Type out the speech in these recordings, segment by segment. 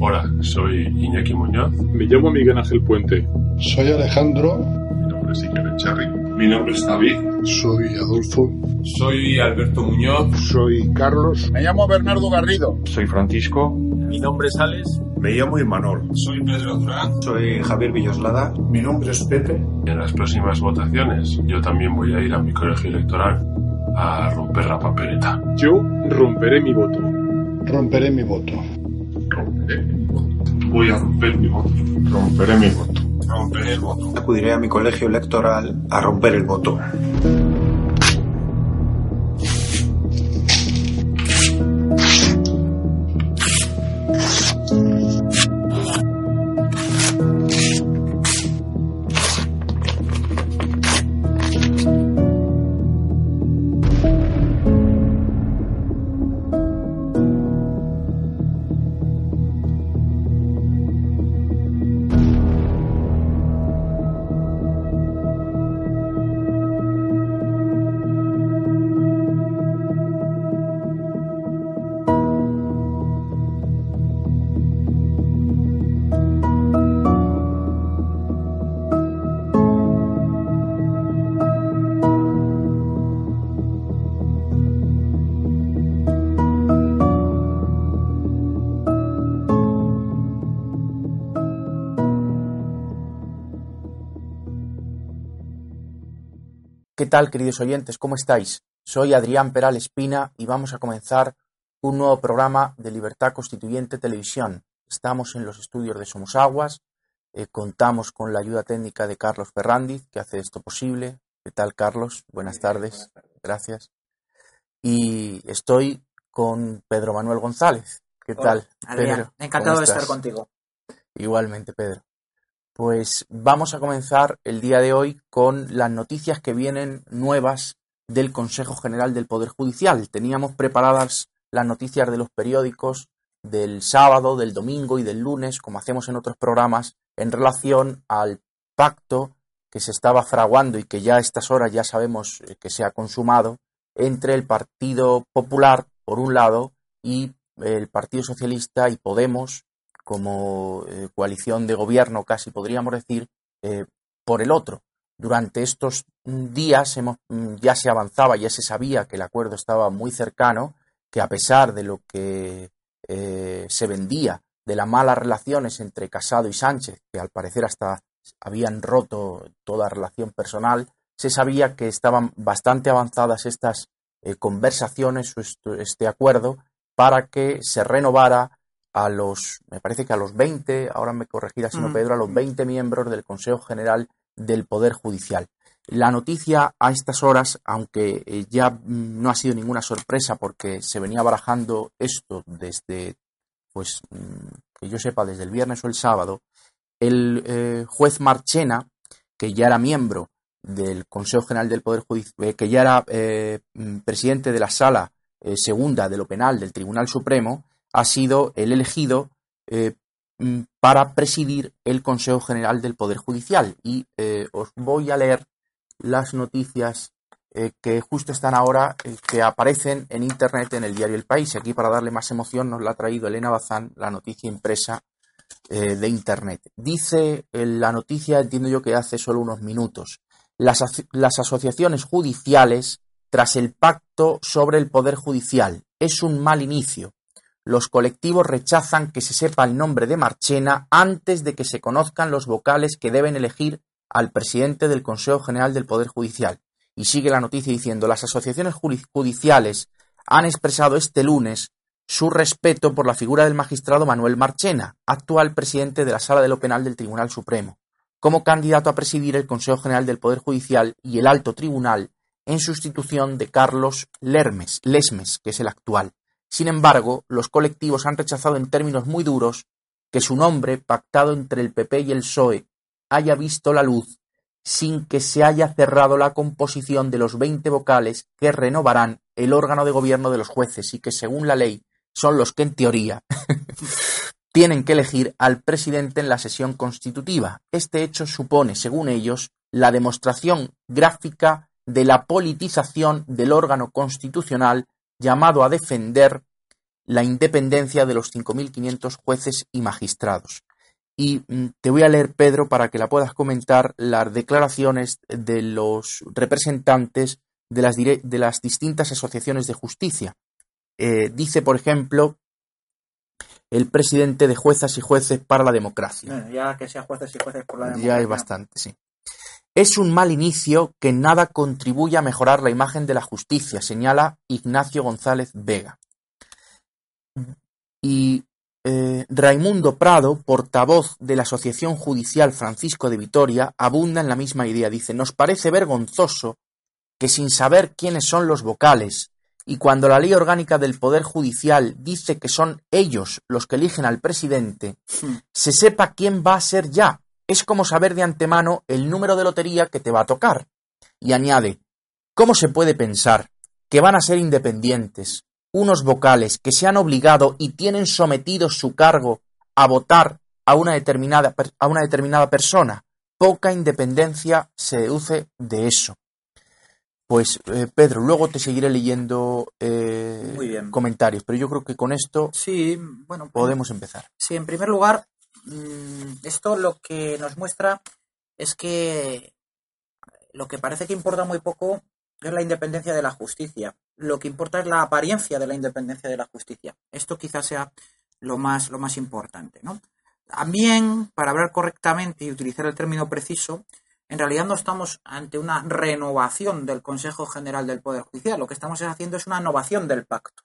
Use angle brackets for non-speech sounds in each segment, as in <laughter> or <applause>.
Hola, soy Iñaki Muñoz. Me llamo Miguel Ángel Puente. Soy Alejandro. Mi nombre es Iker Echarri. Mi nombre es David. Soy Adolfo. Soy Alberto Muñoz. Soy Carlos. Me llamo Bernardo Garrido. Soy Francisco. Mi nombre es Alex. Me llamo Imanol. Soy Pedro Durán. Soy Javier Villoslada. Mi nombre es Pepe. En las próximas votaciones yo también voy a ir a mi colegio electoral a romper la papeleta. Yo romperé mi voto. Romperé mi voto. Voy a romper mi voto. Romperé mi voto. Romperé el voto. Acudiré a mi colegio electoral a romper el voto. ¿Qué tal, queridos oyentes? ¿Cómo estáis? Soy Adrián Peral Espina y vamos a comenzar un nuevo programa de Libertad Constituyente Televisión. Estamos en los estudios de Somos Aguas, eh, contamos con la ayuda técnica de Carlos Ferrandiz, que hace esto posible. ¿Qué tal, Carlos? Buenas tardes. Gracias. Y estoy con Pedro Manuel González. ¿Qué Hola, tal, Adrián, Pedro? Encantado ¿Cómo de estar contigo. Igualmente, Pedro. Pues vamos a comenzar el día de hoy con las noticias que vienen nuevas del Consejo General del Poder Judicial. Teníamos preparadas las noticias de los periódicos del sábado, del domingo y del lunes, como hacemos en otros programas, en relación al pacto que se estaba fraguando y que ya a estas horas ya sabemos eh, que se ha consumado entre el Partido Popular, por un lado, y el Partido Socialista y Podemos, como eh, coalición de gobierno, casi podríamos decir, eh, por el otro. Durante estos mm, días mm, ya se avanzaba, ya se sabía que el acuerdo estaba muy cercano, que a pesar de lo que eh, se vendía de las malas relaciones entre Casado y Sánchez, que al parecer hasta habían roto toda relación personal, se sabía que estaban bastante avanzadas estas eh, conversaciones este acuerdo para que se renovara a los, me parece que a los 20, ahora me corregirá si no Ujú. Pedro, a los 20 miembros del Consejo General del Poder Judicial. La noticia a estas horas, aunque eh, ya mm, no ha sido ninguna sorpresa porque se venía barajando esto desde, pues, mm, que yo sepa, desde el viernes o el sábado, el eh, juez Marchena, que ya era miembro del Consejo General del Poder Judicial, que ya era eh, mm, presidente de la Sala eh, Segunda de lo Penal del Tribunal Supremo, ha sido el elegido eh, mm, para presidir el Consejo General del Poder Judicial. Y eh, os voy a leer las noticias eh, que justo están ahora, que aparecen en Internet en el diario El País. Aquí, para darle más emoción, nos la ha traído Elena Bazán, la noticia impresa de Internet. Dice la noticia, entiendo yo que hace solo unos minutos, las, las asociaciones judiciales, tras el pacto sobre el Poder Judicial, es un mal inicio. Los colectivos rechazan que se sepa el nombre de Marchena antes de que se conozcan los vocales que deben elegir al presidente del Consejo General del Poder Judicial. Y sigue la noticia diciendo, las asociaciones judiciales han expresado este lunes su respeto por la figura del magistrado Manuel Marchena, actual presidente de la Sala de lo Penal del Tribunal Supremo, como candidato a presidir el Consejo General del Poder Judicial y el Alto Tribunal en sustitución de Carlos Lermes, Lesmes, que es el actual. Sin embargo, los colectivos han rechazado en términos muy duros que su nombre, pactado entre el PP y el PSOE, haya visto la luz sin que se haya cerrado la composición de los 20 vocales que renovarán el órgano de gobierno de los jueces y que, según la ley, son los que, en teoría, <laughs> tienen que elegir al presidente en la sesión constitutiva. Este hecho supone, según ellos, la demostración gráfica de la politización del órgano constitucional llamado a defender la independencia de los 5.500 jueces y magistrados. Y mm, te voy a leer, Pedro, para que la puedas comentar, las declaraciones de los representantes de las, de las distintas asociaciones de justicia. Eh, dice, por ejemplo, el presidente de Juezas y Jueces para la Democracia. ya que sea jueces y jueces por la democracia. Ya hay bastante, sí. Es un mal inicio que nada contribuye a mejorar la imagen de la justicia, señala Ignacio González Vega. Y eh, Raimundo Prado, portavoz de la Asociación Judicial Francisco de Vitoria, abunda en la misma idea. Dice, nos parece vergonzoso que sin saber quiénes son los vocales, y cuando la ley orgánica del Poder Judicial dice que son ellos los que eligen al presidente, hmm. se sepa quién va a ser ya. Es como saber de antemano el número de lotería que te va a tocar. Y añade, ¿cómo se puede pensar que van a ser independientes, unos vocales que se han obligado y tienen sometido su cargo a votar a una determinada, a una determinada persona. Poca independencia se deduce de eso. Pues eh, Pedro, luego te seguiré leyendo eh, comentarios, pero yo creo que con esto sí, bueno, podemos empezar. Sí, en primer lugar, esto lo que nos muestra es que lo que parece que importa muy poco es la independencia de la justicia. Lo que importa es la apariencia de la independencia de la justicia. Esto quizás sea lo más, lo más importante. ¿no? También, para hablar correctamente y utilizar el término preciso, en realidad no estamos ante una renovación del Consejo General del Poder Judicial. Lo que estamos haciendo es una innovación del pacto.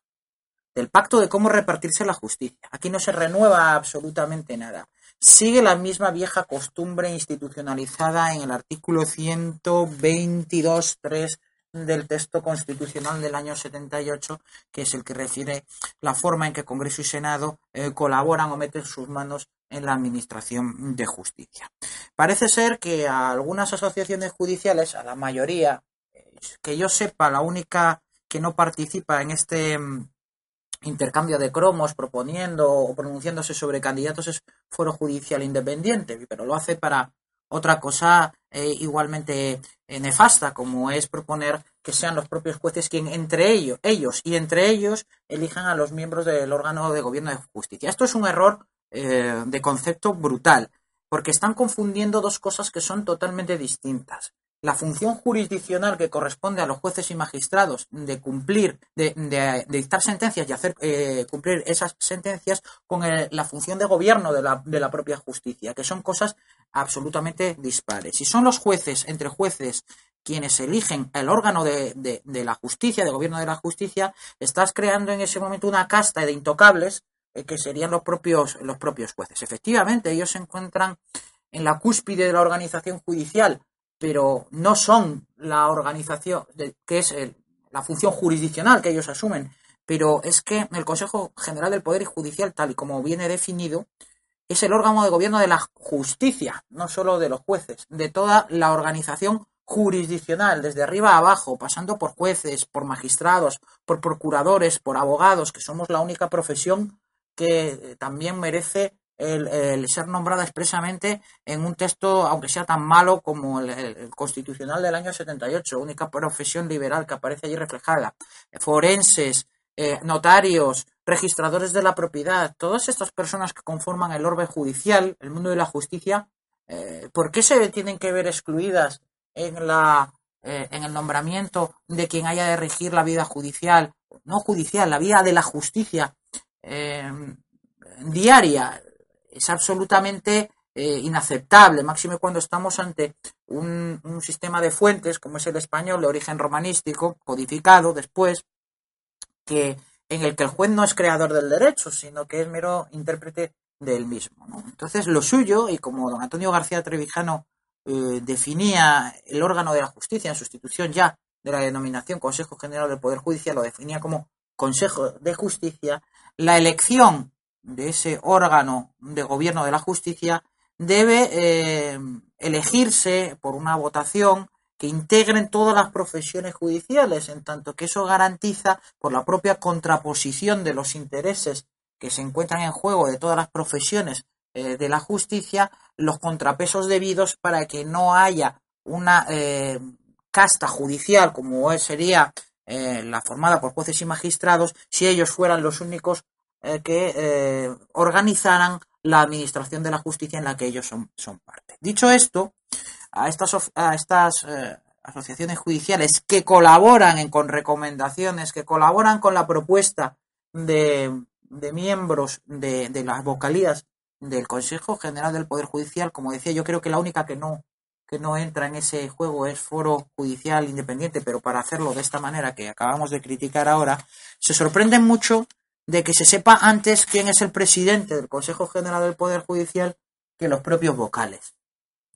Del pacto de cómo repartirse la justicia. Aquí no se renueva absolutamente nada. Sigue la misma vieja costumbre institucionalizada en el artículo 122.3 del texto constitucional del año 78, que es el que refiere la forma en que Congreso y Senado eh, colaboran o meten sus manos en la administración de justicia. Parece ser que a algunas asociaciones judiciales, a la mayoría, eh, que yo sepa, la única que no participa en este mm, intercambio de cromos proponiendo o pronunciándose sobre candidatos es Foro Judicial Independiente, pero lo hace para otra cosa eh, igualmente eh, nefasta, como es proponer que sean los propios jueces quien entre ellos, ellos y entre ellos elijan a los miembros del órgano de gobierno de justicia. Esto es un error eh, de concepto brutal, porque están confundiendo dos cosas que son totalmente distintas la función jurisdiccional que corresponde a los jueces y magistrados de cumplir, de, dictar sentencias y hacer eh, cumplir esas sentencias con la función de gobierno de la, de la, propia justicia, que son cosas absolutamente dispares. Si son los jueces, entre jueces, quienes eligen el órgano de, la justicia, de gobierno de la justicia, estás creando en ese momento una casta de intocables eh, que serían los propios, los propios jueces. Efectivamente, ellos se encuentran en la cúspide de la organización judicial pero no son la organización, que es la función jurisdiccional que ellos asumen, pero es que el Consejo General del Poder Judicial, tal y como viene definido, es el órgano de gobierno de la justicia, no solo de los jueces, de toda la organización jurisdiccional, desde arriba a abajo, pasando por jueces, por magistrados, por procuradores, por abogados, que somos la única profesión que también merece el, ser nombrada expresamente en un texto, aunque sea tan malo como el, constitucional del año 78, única profesión liberal que aparece allí reflejada. Forenses, eh, notarios, registradores de la propiedad, todas estas personas que conforman el orbe judicial, el mundo de la justicia, eh, ¿por qué se tienen que ver excluidas en la eh, en el nombramiento de quien haya de regir la vida judicial, no judicial, la vida de la justicia diaria? Es absolutamente eh, inaceptable, máximo cuando estamos ante un, sistema de fuentes como es el español de origen romanístico, codificado después, que en el que el juez no es creador del derecho, sino que es mero intérprete del mismo. Entonces, lo suyo, y como don Antonio García Trevijano eh, definía el órgano de la justicia en sustitución ya de la denominación Consejo General del Poder Judicial, lo definía como Consejo de Justicia, la elección de ese órgano de gobierno de la justicia debe eh, elegirse por una votación que integren todas las profesiones judiciales, en tanto que eso garantiza, por la propia contraposición de los intereses que se encuentran en juego de todas las profesiones eh, de la justicia, los contrapesos debidos para que no haya una eh, casta judicial como sería la formada por jueces y magistrados si ellos fueran los únicos eh, que eh, organizaran la administración de la justicia en la que ellos son, son parte. Dicho esto, a estas, a estas eh, asociaciones judiciales que colaboran en, con recomendaciones, que colaboran con la propuesta de, de miembros de, de, las vocalías del Consejo General del Poder Judicial, como decía, yo creo que la única que no, que no entra en ese juego es Foro Judicial Independiente, pero para hacerlo de esta manera que acabamos de criticar ahora, se sorprenden mucho de que se sepa antes quién es el presidente del Consejo General del Poder Judicial que los propios vocales.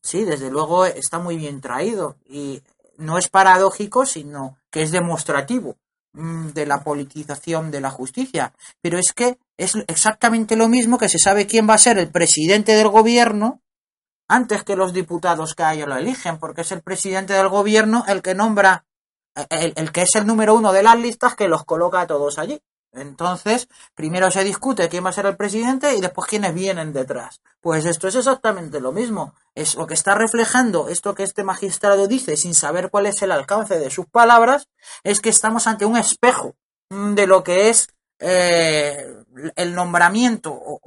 Sí, desde luego está muy bien traído y no es paradójico, sino que es demostrativo mm, de la politización de la justicia. Pero es que es exactamente lo mismo que se sabe quién va a ser el presidente del gobierno antes que los diputados que a ellos lo eligen, porque es el presidente del gobierno el que nombra, el, el que es el número uno de las listas que los coloca a todos allí. Entonces, primero se discute quién va a ser el presidente y después quiénes vienen detrás. Pues esto es exactamente lo mismo. Es lo que está reflejando esto que este magistrado dice sin saber cuál es el alcance de sus palabras, es que estamos ante un espejo de lo que es eh, el nombramiento o,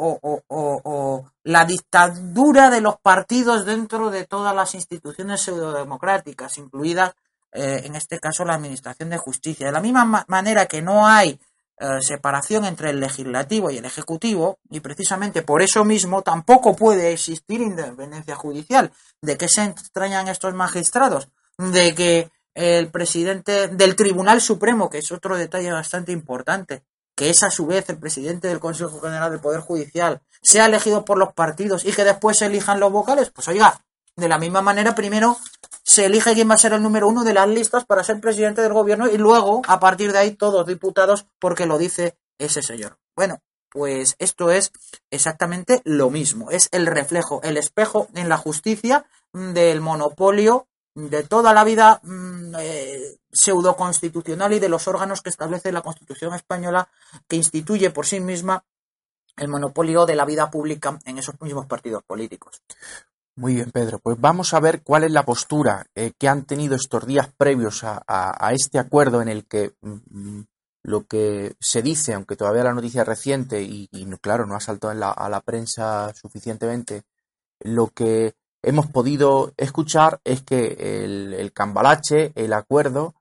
o, la dictadura de los partidos dentro de todas las instituciones pseudodemocráticas, incluida eh, en este caso la Administración de Justicia. De la misma ma manera que no hay eh, separación entre el legislativo y el ejecutivo y precisamente por eso mismo tampoco puede existir independencia judicial. ¿De qué se extrañan estos magistrados? De que el presidente del Tribunal Supremo, que es otro detalle bastante importante, que es a su vez el presidente del Consejo General del Poder Judicial, sea elegido por los partidos y que después se elijan los vocales, pues oiga, de la misma manera, primero se elige quién va a ser el número uno de las listas para ser presidente del gobierno y luego, a partir de ahí, todos diputados porque lo dice ese señor. Bueno, pues esto es exactamente lo mismo. Es el reflejo, el espejo en la justicia del monopolio de toda la vida mmm, eh, pseudo constitucional y de los órganos que establece la Constitución española que instituye por sí misma el monopolio de la vida pública en esos mismos partidos políticos. Muy bien, Pedro. Pues vamos a ver cuál es la postura eh, que han tenido estos días previos a, este acuerdo en el que mm, lo que se dice, aunque todavía la noticia es reciente y, y claro, no ha saltado en la, a la prensa suficientemente, lo que hemos podido escuchar es que el, el cambalache, el acuerdo,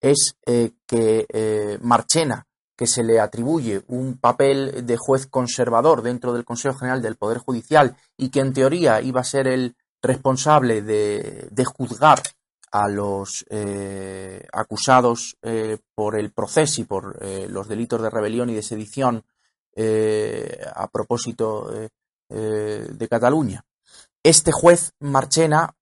es eh, que eh, Marchena, que se le atribuye un papel de juez conservador dentro del Consejo General del Poder Judicial y que en teoría iba a ser el responsable de, de juzgar a los eh, acusados eh, por el proceso y por eh, los delitos de rebelión y de sedición a propósito de Cataluña. Este juez Marchena,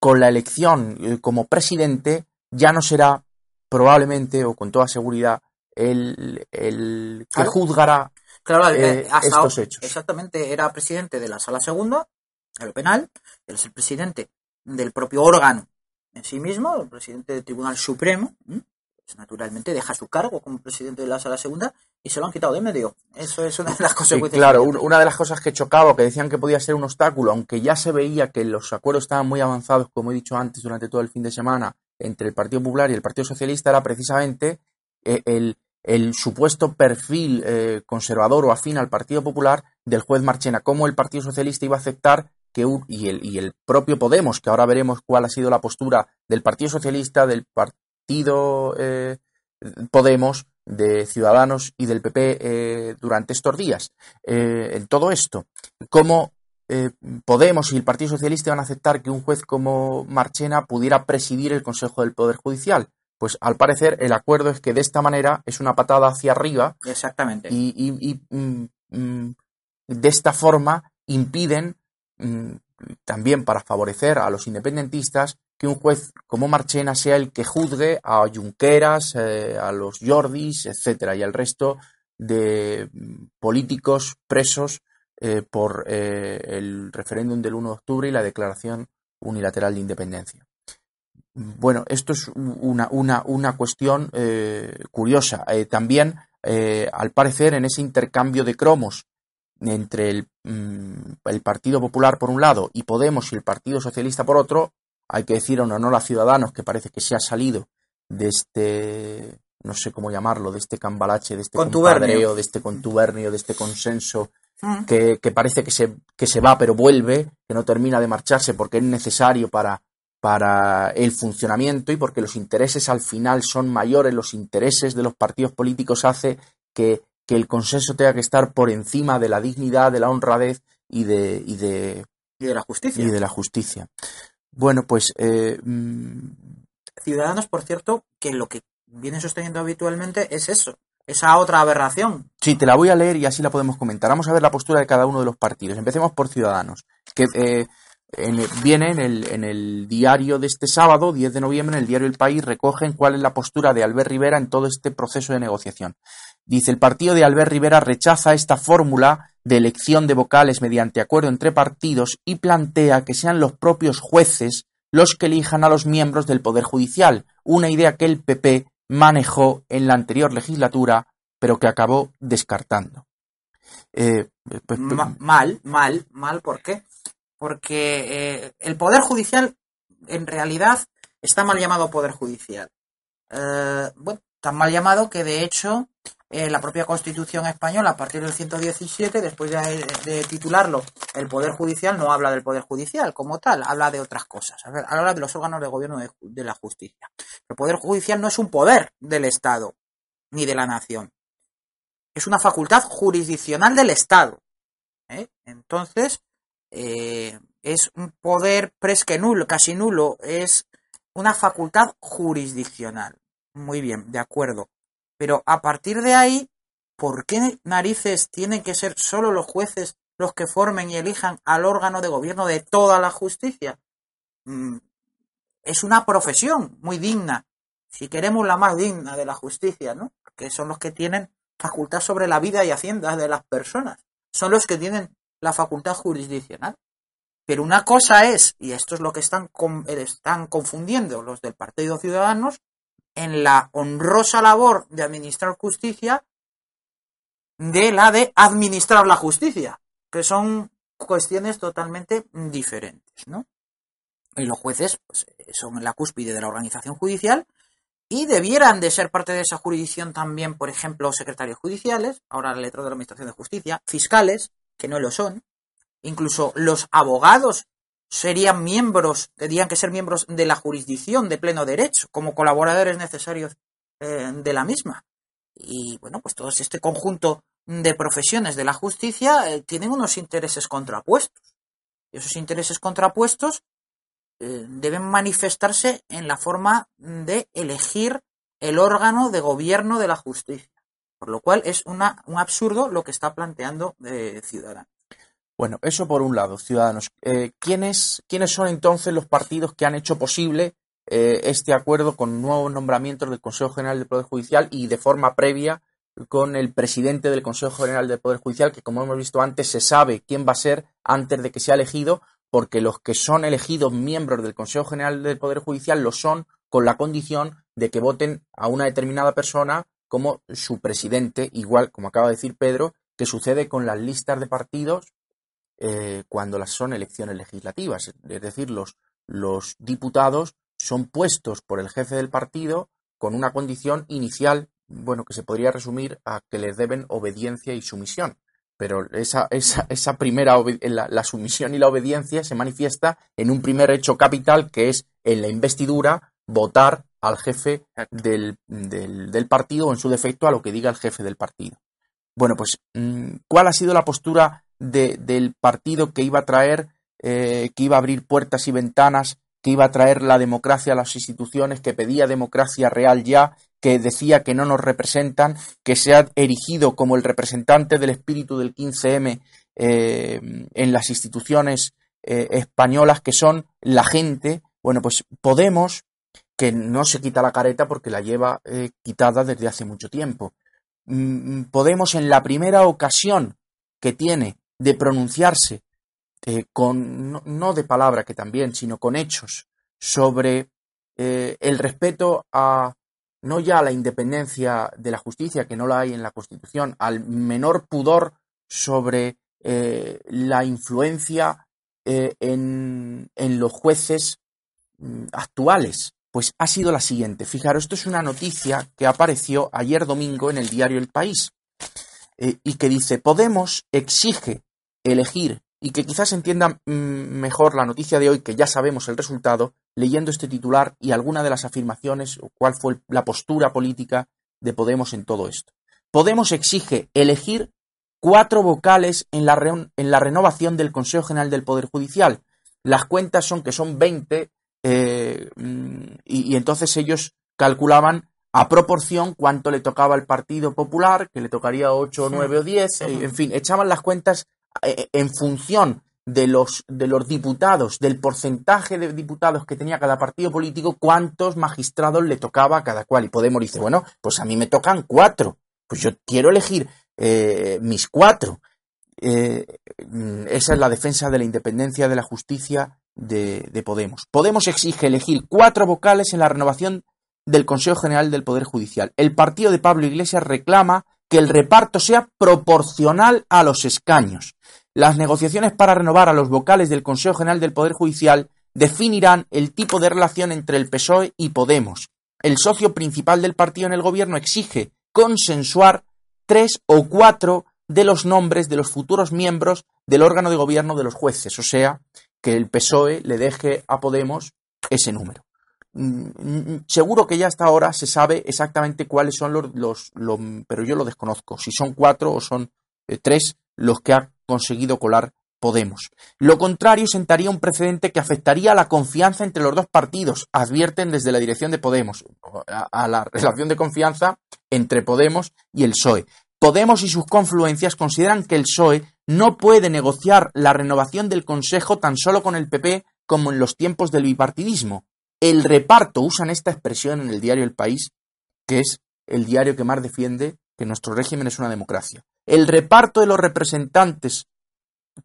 con la elección como presidente, ya no será probablemente o con toda seguridad el, el que Claro. juzgará Claro, eh, hasta estos hechos. Exactamente, era presidente de la sala segunda, el penal, él es el presidente del propio órgano en sí mismo, el presidente del Tribunal Supremo, pues naturalmente deja su cargo como presidente de la sala segunda y se lo han quitado de medio. Eso es una de las Sí, consecuencias. claro, una de las cosas que chocaba, que decían que podía ser un obstáculo, aunque ya se veía que los acuerdos estaban muy avanzados, como he dicho antes, durante todo el fin de semana, entre el Partido Popular y el Partido Socialista, era precisamente eh, el, el supuesto perfil eh, conservador o afín al Partido Popular del juez Marchena, cómo el Partido Socialista iba a aceptar que y, el, y el propio Podemos, que ahora veremos cuál ha sido la postura del Partido Socialista, del Partido eh, Podemos, de Ciudadanos y del PP eh, durante estos días. En todo esto, cómo Podemos y el Partido Socialista van a aceptar que un juez como Marchena pudiera presidir el Consejo del Poder Judicial. Pues al parecer el acuerdo es que de esta manera es una patada hacia arriba Exactamente. y, y- y, mm, mm, de esta forma impiden mm, también para favorecer a los independentistas que un juez como Marchena sea el que juzgue a Junqueras, eh, a los Jordis, etcétera, y al resto de políticos presos eh, por eh, el referéndum del 1 de octubre y la declaración unilateral de independencia. Bueno, esto es una, una, una cuestión eh, curiosa. Eh, también, eh, al parecer, en ese intercambio de cromos entre el, mm, el Partido Popular por un lado y Podemos y el Partido Socialista por otro, hay que decir en honor a Ciudadanos que parece que se ha salido de este, no sé cómo llamarlo, de este cambalache, de este Contubernio. de este contubernio, de este consenso Mm. que, que parece que se, que se va pero vuelve, que no termina de marcharse porque es necesario para, para el funcionamiento y porque los intereses al final son mayores, los intereses de los partidos políticos hace que, que el consenso tenga que estar por encima de la dignidad, de la honradez y de, y de, Y de la justicia. y de la justicia. Bueno, pues eh, mm, Ciudadanos, por cierto, que lo que vienen sosteniendo habitualmente es eso, esa otra aberración. Sí, te la voy a leer y así la podemos comentar. Vamos a ver la postura de cada uno de los partidos. Empecemos por Ciudadanos, que eh, viene en el, en el diario de este sábado, 10 de noviembre, en el diario El País, recogen cuál es la postura de Albert Rivera en todo este proceso de negociación. Dice, el partido de Albert Rivera rechaza esta fórmula de elección de vocales mediante acuerdo entre partidos y plantea que sean los propios jueces los que elijan a los miembros del Poder Judicial, una idea que el PP manejó en la anterior legislatura, pero que acabó descartando. Eh, pues, Ma- mal, mal, mal, ¿por qué? Porque eh, el Poder Judicial, en realidad, está mal llamado Poder Judicial. Eh, bueno, tan mal llamado que, de hecho, eh, la propia Constitución española, a partir del 117, después de, titularlo el Poder Judicial, no habla del Poder Judicial como tal, habla de otras cosas. Habla de los órganos de gobierno de, la justicia. El Poder Judicial no es un poder del Estado, ni de la nación. Es una facultad jurisdiccional del Estado. Entonces, eh, es un poder presque nulo, casi nulo, es una facultad jurisdiccional. Muy bien, de acuerdo. Pero a partir de ahí, ¿por qué narices tienen que ser solo los jueces los que formen y elijan al órgano de gobierno de toda la justicia? Mm, es una profesión muy digna, si queremos la más digna de la justicia, ¿no? Que son los que tienen facultad sobre la vida y hacienda de las personas. Son los que tienen la facultad jurisdiccional. Pero una cosa es, y esto es lo que están, eh, están confundiendo los del Partido Ciudadanos, en la honrosa labor de administrar justicia de la de administrar la justicia, que son cuestiones totalmente diferentes, ¿no? Y los jueces pues, son la cúspide de la organización judicial y debieran de ser parte de esa jurisdicción también, por ejemplo, secretarios judiciales, ahora la letra de la Administración de Justicia, fiscales, que no lo son, incluso los abogados serían miembros, tendrían que ser miembros de la jurisdicción de pleno derecho, como colaboradores necesarios eh, de la misma. Y bueno, pues todo este conjunto de profesiones de la justicia eh, tienen unos intereses contrapuestos. Y esos intereses contrapuestos eh, deben manifestarse en la forma de elegir el órgano de gobierno de la justicia. Por lo cual es una, un absurdo lo que está planteando eh, Ciudadanos. Bueno, eso por un lado, ciudadanos. Eh, ¿quiénes, ¿Quiénes son entonces los partidos que han hecho posible eh, este acuerdo con nuevos nombramientos del Consejo General del Poder Judicial y de forma previa con el presidente del Consejo General del Poder Judicial, que como hemos visto antes se sabe quién va a ser antes de que sea elegido, porque los que son elegidos miembros del Consejo General del Poder Judicial lo son con la condición de que voten a una determinada persona como su presidente, igual como acaba de decir Pedro, que sucede con las listas de partidos eh, cuando las son elecciones legislativas. Es decir, los, los diputados son puestos por el jefe del partido con una condición inicial, bueno, que se podría resumir a que les deben obediencia y sumisión. Pero esa, esa, esa primera, la, la sumisión y la obediencia se manifiesta en un primer hecho capital que es en la investidura votar al jefe del, del, del partido o en su defecto a lo que diga el jefe del partido. Bueno, pues, mm, ¿cuál ha sido la postura de- del partido que iba a traer, eh, que iba a abrir puertas y ventanas, que iba a traer la democracia a las instituciones, que pedía democracia real ya, que decía que no nos representan, que se ha erigido como el representante del espíritu del 15M eh, en las instituciones eh, españolas, que son la gente? Bueno, pues Podemos, que no se quita la careta porque la lleva eh, quitada desde hace mucho tiempo. Mm, Podemos en la primera ocasión que tiene de pronunciarse eh, con no, de palabra que también, sino con hechos sobre eh, el respeto a no ya a la independencia de la justicia, que no la hay en la Constitución, al menor pudor sobre la influencia en, en los jueces mm, actuales, pues ha sido la siguiente. Fijaros, esto es una noticia que apareció ayer domingo en el diario El País eh, y que dice, Podemos exige elegir y que quizás entienda mm, mejor la noticia de hoy, que ya sabemos el resultado, leyendo este titular y alguna de las afirmaciones o cuál fue la postura política de Podemos en todo esto. Podemos exige elegir cuatro vocales en la, en la renovación del Consejo General del Poder Judicial. Las cuentas son que son 20 eh, mm, y, entonces ellos calculaban a proporción cuánto le tocaba al Partido Popular, que le tocaría 8, 9 o 10, en fin, echaban las cuentas eh, en función de los, de los diputados, del porcentaje de diputados que tenía cada partido político, cuántos magistrados le tocaba a cada cual. Y Podemos dice, bueno, pues a mí me tocan cuatro, pues yo quiero elegir eh, mis cuatro. Eh, esa es la defensa de la independencia de la justicia de, de, Podemos. Podemos exige elegir cuatro vocales en la renovación del Consejo General del Poder Judicial. El partido de Pablo Iglesias reclama que el reparto sea proporcional a los escaños. Las negociaciones para renovar a los vocales del Consejo General del Poder Judicial definirán el tipo de relación entre el PSOE y Podemos. El socio principal del partido en el gobierno exige consensuar tres o cuatro de los nombres de los futuros miembros del órgano de gobierno de los jueces, o sea, que el PSOE le deje a Podemos ese número. Mm, mm, seguro que ya hasta ahora se sabe exactamente cuáles son los, pero yo lo desconozco, si son cuatro o son eh, tres los que ha conseguido colar Podemos. Lo contrario sentaría un precedente que afectaría a la confianza entre los dos partidos, advierten desde la dirección de Podemos, a, la <laughs> relación de confianza entre Podemos y el PSOE. Podemos y sus confluencias consideran que el PSOE no puede negociar la renovación del Consejo tan solo con el PP como en los tiempos del bipartidismo. El reparto, usan esta expresión en el diario El País, que es el diario que más defiende que nuestro régimen es una democracia. El reparto de los representantes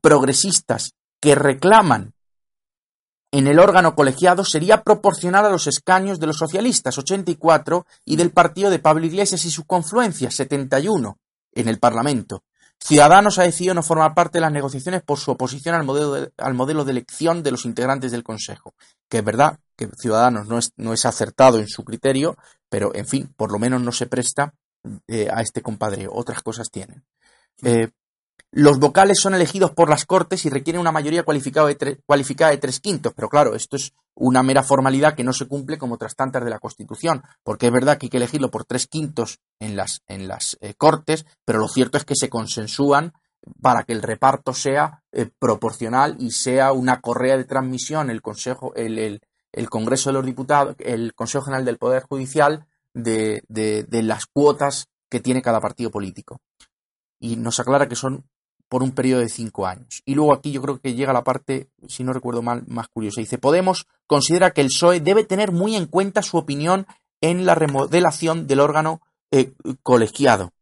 progresistas que reclaman en el órgano colegiado sería proporcional a los escaños de los socialistas, 84, y del partido de Pablo Iglesias y su confluencia, 71, en el Parlamento. Ciudadanos ha decidido no formar parte de las negociaciones por su oposición al modelo de, al modelo de elección de los integrantes del Consejo. Que es verdad que Ciudadanos no es, no es acertado en su criterio, pero en fin, por lo menos no se presta eh, a este compadreo. Otras cosas tienen. Eh, los vocales son elegidos por las Cortes y requieren una mayoría cualificada de, cualificada de tres quintos, pero claro, esto es una mera formalidad que no se cumple como otras tantas de la Constitución, porque es verdad que hay que elegirlo por tres quintos en las, en las eh, Cortes, pero lo cierto es que se consensúan para que el reparto sea eh, proporcional y sea una correa de transmisión el Consejo, el, el, Congreso de los Diputados, el Consejo General del Poder Judicial de, de las cuotas que tiene cada partido político. Y nos aclara que son por un periodo de cinco años. Y luego aquí yo creo que llega la parte, si no recuerdo mal, más curiosa. Dice, Podemos considera que el PSOE debe tener muy en cuenta su opinión en la remodelación del órgano eh, colegiado.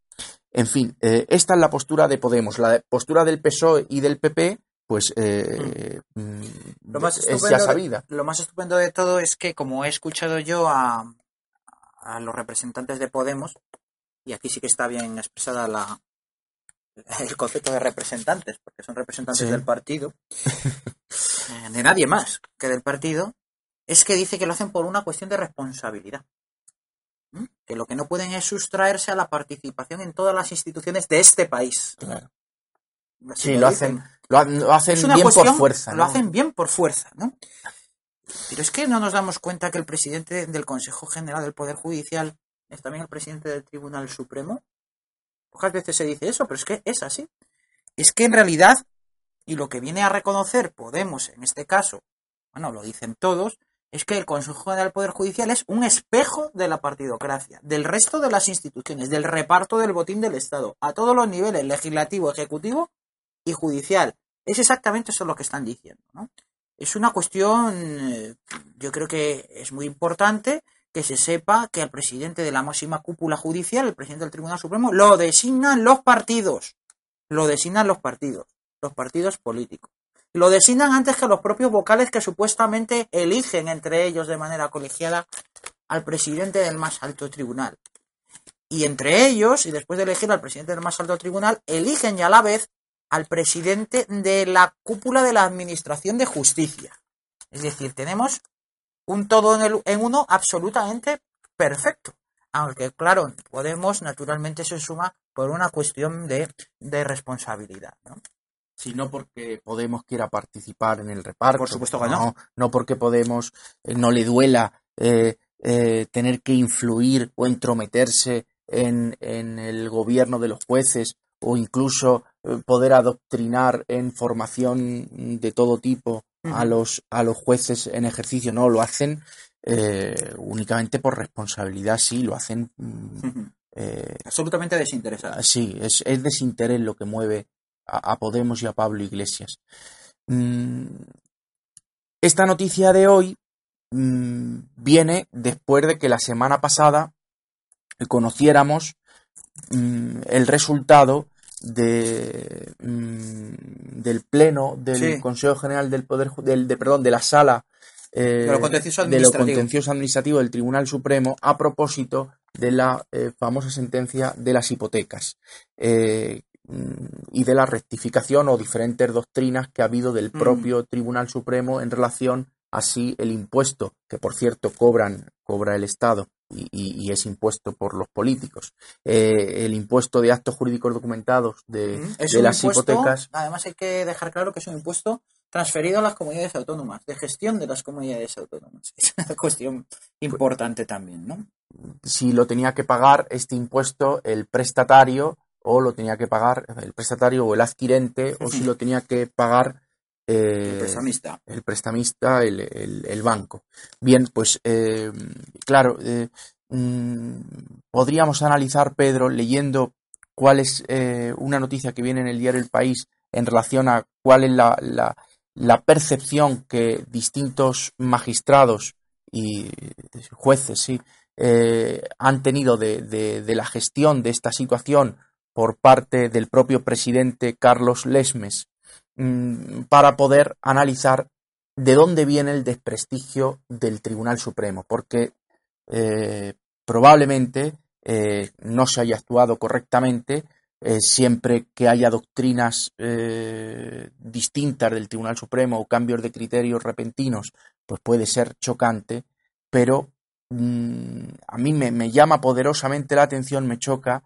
En fin, eh, esta es la postura de Podemos. La postura del PSOE y del PP, pues eh, mm, lo más es ya sabida. lo más estupendo de todo es que, como he escuchado yo a, a los representantes de Podemos, y aquí sí que está bien expresada la, el concepto de representantes, porque son representantes del partido, <laughs> eh, de nadie más que del partido, es que dice que lo hacen por una cuestión de responsabilidad. ¿Mm? Que lo que no pueden es sustraerse a la participación en todas las instituciones de este país. Claro. Sí, lo, hacen, lo, hacen bien por fuerza. Lo hacen bien por fuerza, ¿no? Pero es que no nos damos cuenta que el presidente del Consejo General del Poder Judicial es también el presidente del Tribunal Supremo Pocas veces se dice eso, pero es que es así. Es que en realidad, y lo que viene a reconocer Podemos en este caso, bueno, lo dicen todos, es que el Consejo del Poder Judicial es un espejo de la partidocracia, del resto de las instituciones, del reparto del botín del Estado, a todos los niveles, legislativo, ejecutivo y judicial. Es exactamente eso lo que están diciendo. ¿no? Es una cuestión, eh, yo creo que es muy importante que se sepa que al presidente de la máxima cúpula judicial, el presidente del Tribunal Supremo, lo designan los partidos. Lo designan los partidos, los partidos políticos. Lo designan antes que los propios vocales que supuestamente eligen entre ellos de manera colegiada al presidente del más alto tribunal. Y entre ellos, y después de elegir al presidente del más alto tribunal, eligen ya a la vez al presidente de la cúpula de la Administración de Justicia. Es decir, tenemos un todo en, el, en uno absolutamente perfecto. Aunque, claro, Podemos naturalmente se suma por una cuestión de, de responsabilidad. ¿no? Si no porque Podemos quiera participar en el reparto. Por supuesto que no. No, porque Podemos eh, no le duela eh, eh, tener que influir o entrometerse en, en, el gobierno de los jueces o incluso eh, poder adoctrinar en formación de todo tipo a los, a los jueces en ejercicio. No, lo hacen eh, únicamente por responsabilidad, sí, lo hacen. Mm, eh, Absolutamente desinteresado. Sí, es, es, desinterés lo que mueve a, a, Podemos y a Pablo Iglesias. Mm, esta noticia de hoy mm, viene después de que la semana pasada conociéramos mm, el resultado de, mm, del pleno del sí. Consejo General del Poder del, de, perdón, de la sala eh, de, lo contencioso de, lo contencioso administrativo del Tribunal Supremo a propósito de la eh, famosa sentencia de las hipotecas eh, y de la rectificación o diferentes doctrinas que ha habido del propio mm. Tribunal Supremo en relación así el impuesto que por cierto cobran cobra el Estado y, y, es impuesto por los políticos. Eh, el impuesto de actos jurídicos documentados de, de las impuesto, hipotecas. Además, hay que dejar claro que es un impuesto transferido a las comunidades autónomas, de gestión de las comunidades autónomas. <laughs> Es una cuestión importante también, ¿no? Si lo tenía que pagar este impuesto el prestatario o lo tenía que pagar el prestatario o el adquirente o si <laughs> lo tenía que pagar eh, el prestamista. El prestamista, el, el, el banco. Bien, pues eh, claro, eh, mmm, podríamos analizar, Pedro, leyendo cuál es una noticia que viene en el diario El País en relación a cuál es la, la, la percepción que distintos magistrados y jueces sí, han tenido de, de, de la gestión de esta situación por parte del propio presidente Carlos Lesmes Mm, para poder analizar de dónde viene el desprestigio del Tribunal Supremo, porque eh, probablemente eh, no se haya actuado correctamente, eh, siempre que haya doctrinas distintas del Tribunal Supremo o cambios de criterios repentinos, pues puede ser chocante, pero mmm, a mí me llama poderosamente la atención, me choca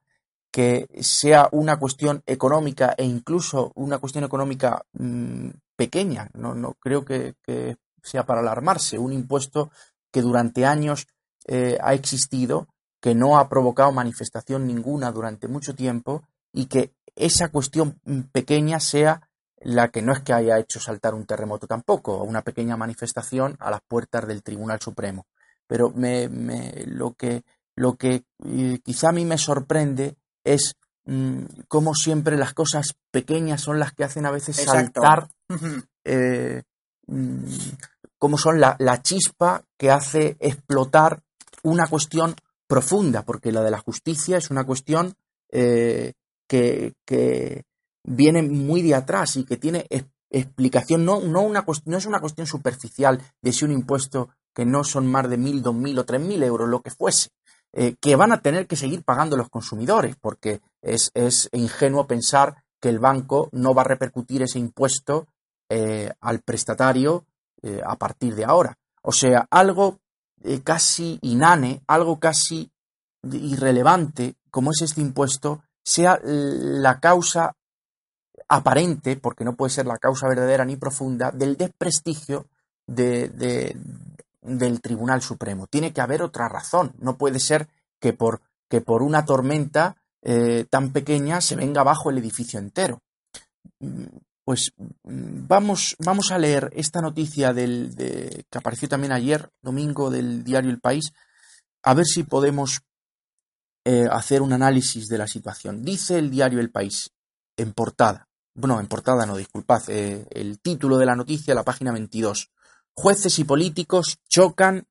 que sea una cuestión económica e incluso una cuestión económica mmm, pequeña. No, no creo que, que, sea para alarmarse. Un impuesto que durante años eh, ha existido, que no ha provocado manifestación ninguna durante mucho tiempo y que esa cuestión pequeña sea la que no es que haya hecho saltar un terremoto tampoco, una pequeña manifestación a las puertas del Tribunal Supremo. Pero me, me, lo que, lo que eh, quizá a mí me sorprende es mmm, como siempre las cosas pequeñas son las que hacen a veces Exacto. saltar, eh, mmm, como son la, la, chispa que hace explotar una cuestión profunda, porque la de la justicia es una cuestión eh, que, que, viene muy de atrás y que tiene es, explicación, no, no, una, no es una cuestión superficial de si un impuesto que no son más de mil, dos mil o tres mil euros, lo que fuese, eh, que van a tener que seguir pagando los consumidores, porque es, es, ingenuo pensar que el banco no va a repercutir ese impuesto eh, al prestatario eh, a partir de ahora. O sea, algo casi inane, algo casi irrelevante como es este impuesto, sea la causa aparente, porque no puede ser la causa verdadera ni profunda, del desprestigio de, de, del Tribunal Supremo. Tiene que haber otra razón. No puede ser que por, que por una tormenta eh, tan pequeña se venga abajo el edificio entero. Pues vamos, vamos a leer esta noticia del, de, que apareció también ayer, domingo, del diario El País, a ver si podemos eh, hacer un análisis de la situación. Dice el diario El País, en portada, bueno, en portada no, disculpad, eh, el título de la noticia, la página 22 jueces y políticos chocan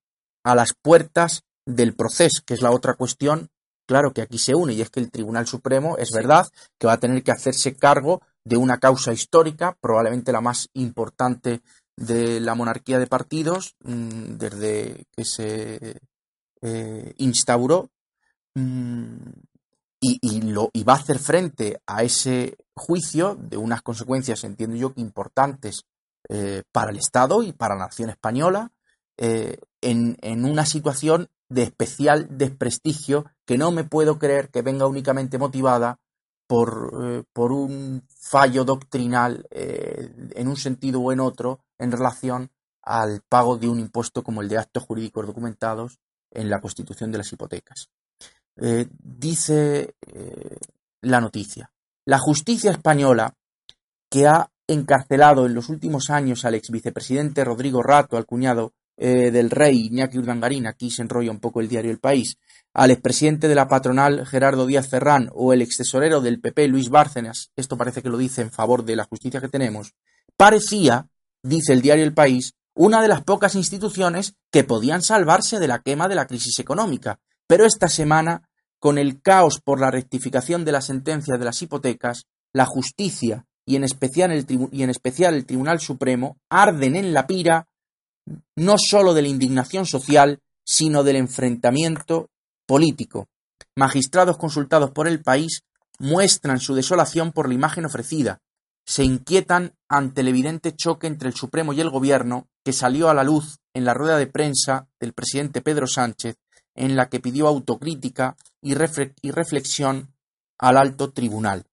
a las puertas del proceso, que es la otra cuestión, claro que aquí se une, y es que el Tribunal Supremo es verdad que va a tener que hacerse cargo de una causa histórica, probablemente la más importante de la monarquía de partidos, mmm, desde que se eh, instauró, mmm, y, y, lo, y va a hacer frente a ese juicio de unas consecuencias, entiendo yo, que importantes eh, para el Estado y para la nación española, eh, en, en una situación de especial desprestigio que no me puedo creer que venga únicamente motivada por, eh, por un fallo doctrinal en un sentido o en otro en relación al pago de un impuesto como el de actos jurídicos documentados en la constitución de las hipotecas. Dice la noticia, la justicia española que ha encarcelado en los últimos años al ex vicepresidente Rodrigo Rato, al cuñado eh, del rey Iñaki Urdangarín, aquí se enrolla un poco el diario El País, al expresidente de la patronal Gerardo Díaz Ferrán o el ex tesorero del PP Luis Bárcenas, esto parece que lo dice en favor de la justicia que tenemos, parecía, dice el diario El País, una de las pocas instituciones que podían salvarse de la quema de la crisis económica. Pero esta semana, con el caos por la rectificación de la sentencia de las hipotecas, la justicia y en especial el, Tribunal Supremo arden en la pira no sólo de la indignación social, sino del enfrentamiento político. Magistrados consultados por el país muestran su desolación por la imagen ofrecida, se inquietan ante el evidente choque entre el Supremo y el Gobierno que salió a la luz en la rueda de prensa del presidente Pedro Sánchez, en la que pidió autocrítica y, reflexión al alto tribunal.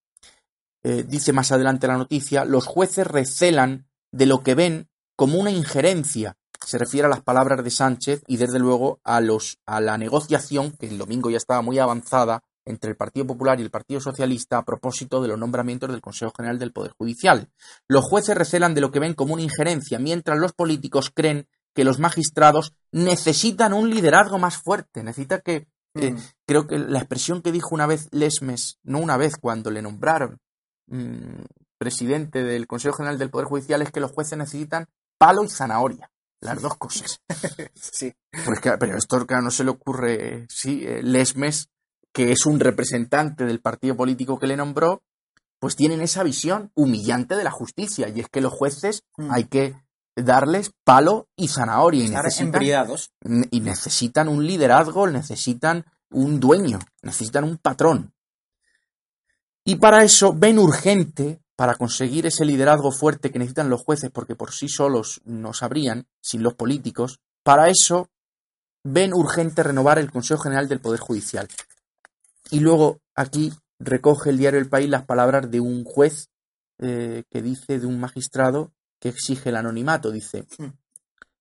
Eh, dice más adelante la noticia, los jueces recelan de lo que ven como una injerencia. Se refiere a las palabras de Sánchez y desde luego a, los, a la negociación, que el domingo ya estaba muy avanzada, entre el Partido Popular y el Partido Socialista a propósito de los nombramientos del Consejo General del Poder Judicial. Los jueces recelan de lo que ven como una injerencia, mientras los políticos creen que los magistrados necesitan un liderazgo más fuerte, necesita que mm. creo que la expresión que dijo una vez Lesmes, no una vez cuando le nombraron mm, presidente del Consejo General del Poder Judicial es que los jueces necesitan palo y zanahoria. Las dos cosas. <laughs> sí. pero esto no se le ocurre, sí, eh, Lesmes, que es un representante del partido político que le nombró, pues tienen esa visión humillante de la justicia. Y es que los jueces mm. hay que darles palo y zanahoria. Y necesitan, y necesitan un liderazgo, necesitan un dueño, necesitan un patrón. Y para eso ven urgente para conseguir ese liderazgo fuerte que necesitan los jueces, porque por sí solos no sabrían, sin los políticos, para eso ven urgente renovar el Consejo General del Poder Judicial. Y luego aquí recoge el diario El País las palabras de un juez eh, que dice, de un magistrado que exige el anonimato, dice,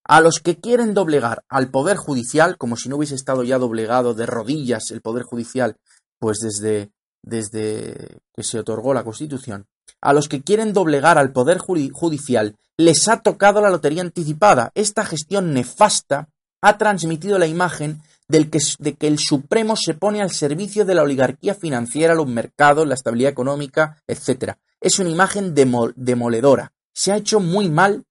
a los que quieren doblegar al Poder Judicial, como si no hubiese estado ya doblegado de rodillas el Poder Judicial, pues desde, desde que se otorgó la Constitución, a los que quieren doblegar al Poder Judicial les ha tocado la lotería anticipada. Esta gestión nefasta ha transmitido la imagen del que, de que el Supremo se pone al servicio de la oligarquía financiera, los mercados, la estabilidad económica, etc. Es una imagen demoledora. Se ha hecho muy mal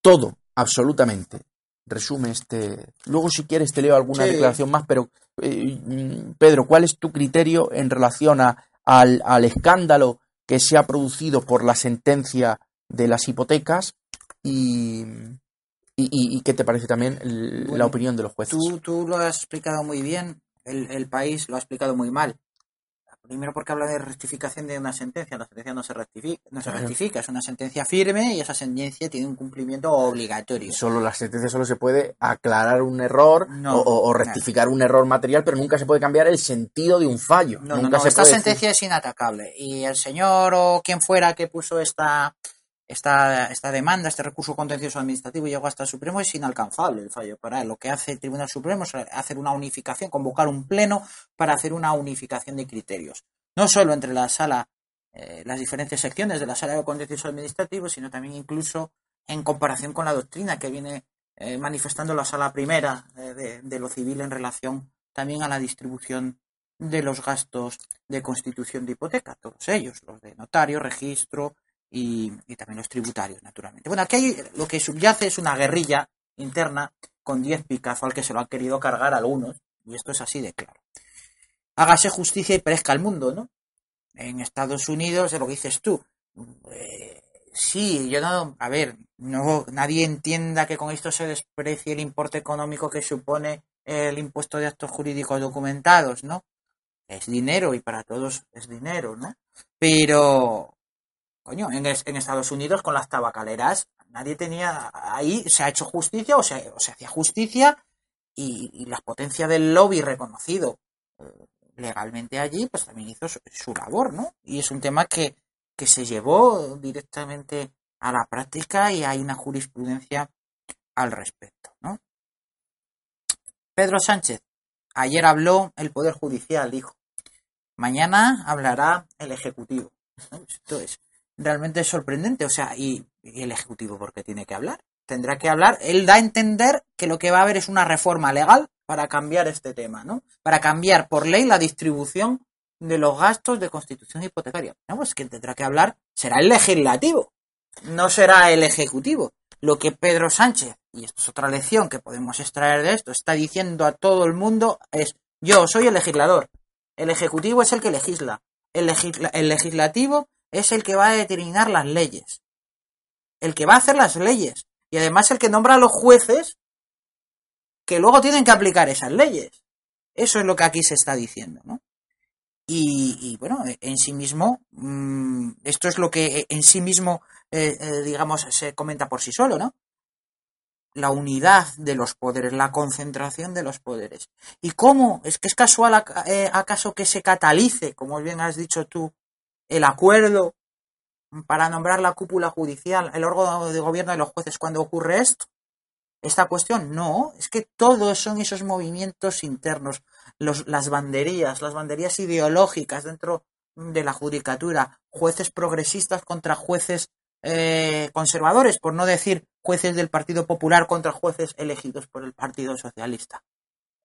todo, absolutamente. Resume este. Luego, si quieres, te leo alguna declaración más, pero eh, mm, Pedro, ¿cuál es tu criterio en relación a, al, al escándalo que se ha producido por la sentencia de las hipotecas y, y, qué te parece también la opinión de los jueces. Tú, tú lo has explicado muy bien, el, el, país lo ha explicado muy mal. Primero porque habla de rectificación de una sentencia. La sentencia no se rectifica, no se rectifica, es una sentencia firme y esa sentencia tiene un cumplimiento obligatorio. Solo la sentencia solo se puede aclarar un error o, rectificar un error material, pero nunca se puede cambiar el sentido de un fallo. No, nunca no, esta sentencia es inatacable. Y el señor o quien fuera que puso esta, esta, esta demanda, este recurso contencioso administrativo llegó hasta el Supremo, es inalcanzable el fallo para él. Lo que hace el Tribunal Supremo es hacer una unificación, convocar un pleno para hacer una unificación de criterios. No solo entre la sala, eh, las diferentes secciones de la sala de contencioso administrativo, sino también incluso en comparación con la doctrina que viene eh, manifestando la sala primera de, de lo civil en relación también a la distribución de los gastos de constitución de hipoteca, todos ellos, los de notario, registro, y, también los tributarios, naturalmente. Bueno, aquí lo que subyace es una guerrilla interna con 10 picazos al que se lo han querido cargar algunos, y esto es así de claro. Hágase justicia y perezca el mundo, ¿no? En Estados Unidos es lo que dices tú. Eh, sí, yo no, a ver, no, nadie entienda que con esto se desprecie el importe económico que supone el impuesto de actos jurídicos documentados, ¿no? Es dinero y para todos es dinero, ¿no? Pero Coño, en, Estados Unidos con las tabacaleras Nadie tenía, ahí se ha hecho justicia o se, o se hacía justicia y, y, la potencia del lobby reconocido eh, legalmente allí, pues también hizo su, labor, ¿no? Y es un tema que, que se llevó directamente a la práctica y hay una jurisprudencia al respecto, ¿no? Pedro Sánchez, ayer habló el Poder Judicial, dijo, mañana hablará el Ejecutivo. <laughs> Esto es realmente sorprendente, o sea, ¿y, y el Ejecutivo por qué tiene que hablar? Tendrá que hablar, él da a entender que lo que va a haber es una reforma legal para cambiar este tema, ¿no? Para cambiar por ley la distribución de los gastos de constitución hipotecaria. No, pues quien tendrá que hablar será el legislativo, no será el ejecutivo. Lo que Pedro Sánchez, y esto es otra lección que podemos extraer de esto, está diciendo a todo el mundo es, yo soy el legislador, el ejecutivo es el que legisla, el, legisla el legislativo es el que va a determinar las leyes, el que va a hacer las leyes, y además el que nombra a los jueces que luego tienen que aplicar esas leyes. Eso es lo que aquí se está diciendo, ¿no? Y, bueno, en sí mismo, mmm, esto es lo que en sí mismo, eh, eh, digamos, se comenta por sí solo, ¿no? La unidad de los poderes, la concentración de los poderes. ¿Y cómo? ¿Es que es casual eh, acaso que se catalice, como bien has dicho tú, el acuerdo para nombrar la cúpula judicial, el órgano de gobierno de los jueces cuando ocurre esto? esta cuestión. No, es que todos son esos movimientos internos, los, las banderías, las banderías ideológicas dentro de la judicatura, jueces progresistas contra jueces eh, conservadores, por no decir jueces del Partido Popular contra jueces elegidos por el Partido Socialista.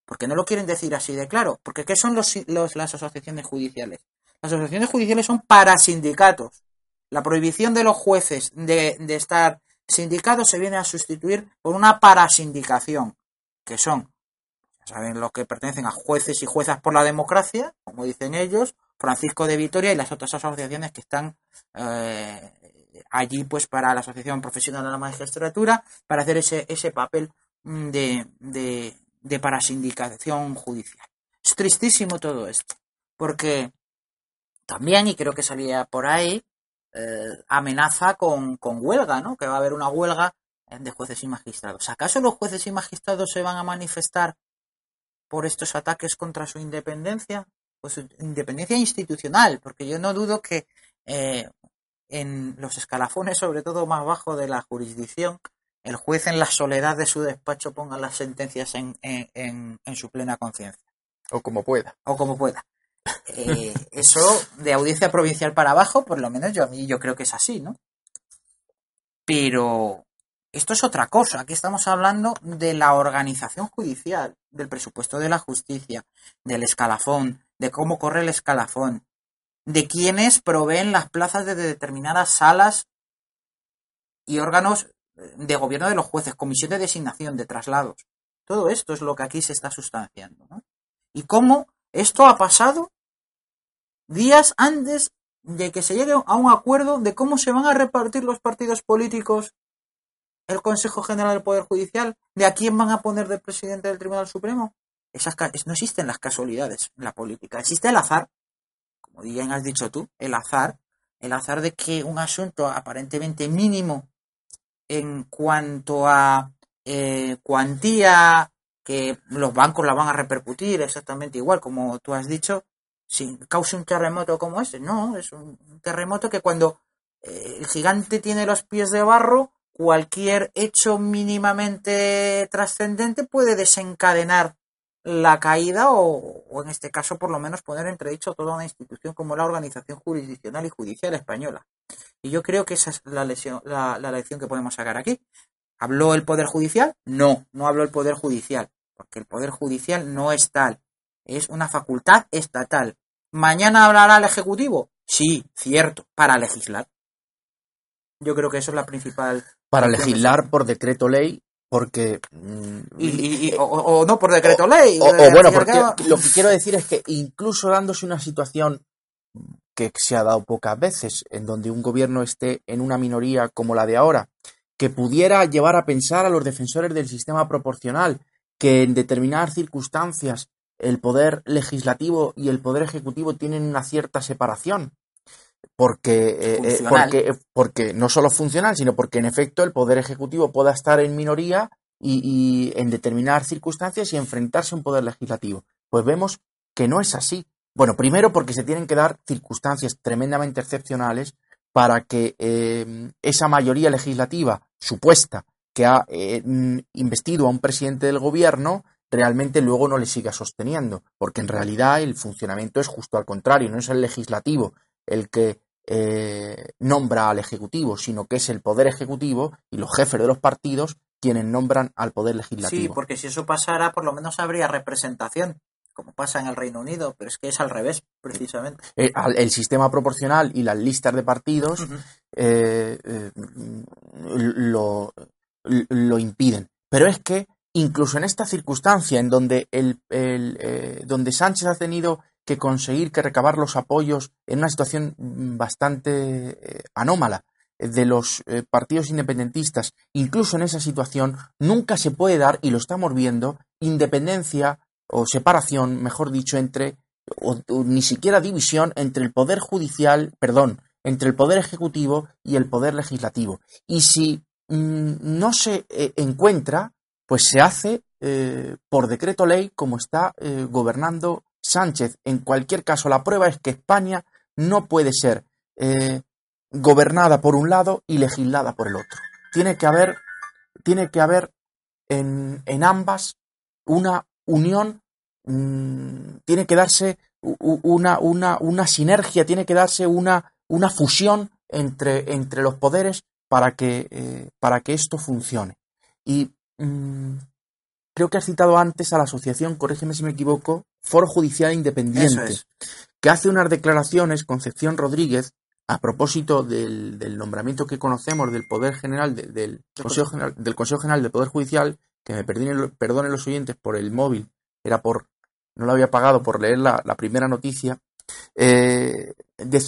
Porque no lo quieren decir así de claro. Porque ¿qué son los, los, las asociaciones judiciales? Las asociaciones judiciales son parasindicatos. La prohibición de los jueces de, estar sindicato se viene a sustituir por una parasindicación, que son, saben, los que pertenecen a jueces y juezas por la democracia, como dicen ellos, Francisco de Vitoria y las otras asociaciones que están eh, allí pues para la Asociación Profesional de la Magistratura, para hacer ese, ese papel de, de, de parasindicación judicial. Es tristísimo todo esto, porque también, y creo que salía por ahí, eh, amenaza con, con, huelga, ¿no? Que va a haber una huelga de jueces y magistrados. ¿Acaso los jueces y magistrados se van a manifestar por estos ataques contra su independencia? Pues su independencia institucional, porque yo no dudo que eh, en los escalafones, sobre todo más bajo de la jurisdicción, el juez en la soledad de su despacho ponga las sentencias en, en, en su plena conciencia. O como pueda. O como pueda. Eh, eso de audiencia provincial para abajo, por lo menos yo a mí yo creo que es así, ¿no? Pero esto es otra cosa. Aquí estamos hablando de la organización judicial, del presupuesto de la justicia, del escalafón, de cómo corre el escalafón, de quienes proveen las plazas de determinadas salas y órganos de gobierno de los jueces, comisión de designación, de traslados. Todo esto es lo que aquí se está sustanciando. ¿no? Y cómo esto ha pasado días antes de que se llegue a un acuerdo de cómo se van a repartir los partidos políticos el Consejo General del Poder Judicial, de a quién van a poner de presidente del Tribunal Supremo. Esas, no existen las casualidades en la política, existe el azar, como bien has dicho tú, el azar, el azar de que un asunto aparentemente mínimo en cuanto a eh, cuantía que los bancos la van a repercutir exactamente igual, como tú has dicho, si cause un terremoto como este. No, es un terremoto que cuando eh, el gigante tiene los pies de barro, cualquier hecho mínimamente trascendente puede desencadenar la caída o, en este caso por lo menos poner entredicho toda una institución como la Organización Jurisdiccional y Judicial Española. Y yo creo que esa es la, lesión, la, la lección que podemos sacar aquí. ¿Habló el Poder Judicial? No, no habló el Poder Judicial porque el Poder Judicial no es tal, es una facultad estatal. ¿Mañana hablará el Ejecutivo? Sí, cierto, para legislar. Yo creo que eso es la principal. Para legislar por decreto ley, porque. Y, y, y o, o, no por decreto ley. O, o bueno, porque lo que quiero decir es que incluso dándose una situación que se ha dado pocas veces, en donde un gobierno esté en una minoría como la de ahora, que pudiera llevar a pensar a los defensores del sistema proporcional que en determinadas circunstancias el poder legislativo y el poder ejecutivo tienen una cierta separación. porque, eh, eh, porque, porque no solo funcional, sino porque en efecto el Poder Ejecutivo pueda estar en minoría y, y, en determinadas circunstancias y enfrentarse a un Poder Legislativo. Pues vemos que no es así. Bueno, primero porque se tienen que dar circunstancias tremendamente excepcionales para que eh, esa mayoría legislativa supuesta que ha eh, investido a un presidente del gobierno realmente luego no le siga sosteniendo, porque en realidad el funcionamiento es justo al contrario, no es el legislativo el que eh, nombra al ejecutivo, sino que es el poder ejecutivo y los jefes de los partidos quienes nombran al poder legislativo. Sí, porque si eso pasara, por lo menos habría representación como pasa en el Reino Unido, pero es que es al revés, precisamente. Eh, el, sistema proporcional y las listas de partidos eh, eh, lo, lo, impiden. Pero es que incluso en esta circunstancia en donde, el, donde Sánchez ha tenido que conseguir que recabar los apoyos en una situación bastante anómala de los partidos independentistas, incluso en esa situación, nunca se puede dar, y lo estamos viendo, independencia o separación, mejor dicho, entre, o, ni siquiera división entre el poder judicial, perdón, entre el poder ejecutivo y el poder legislativo. Y si mm, no se eh, encuentra, pues se hace eh, por decreto ley como está eh, gobernando Sánchez. En cualquier caso, la prueba es que España no puede ser gobernada por un lado y legislada por el otro. Tiene que haber, tiene que haber en, en ambas una unión mm, tiene que darse una, una, una, sinergia, tiene que darse una, una fusión entre, entre, los poderes para que, eh, para que esto funcione. Y mm, creo que has citado antes a la asociación, corrígeme si me equivoco, Foro Judicial Independiente, que hace unas declaraciones, Concepción Rodríguez, a propósito del, del nombramiento que conocemos del Poder General, del, Consejo General, del Consejo General del Poder Judicial, que me perdonen, los oyentes por el móvil, era por, no lo había pagado por leer la, primera noticia, eh,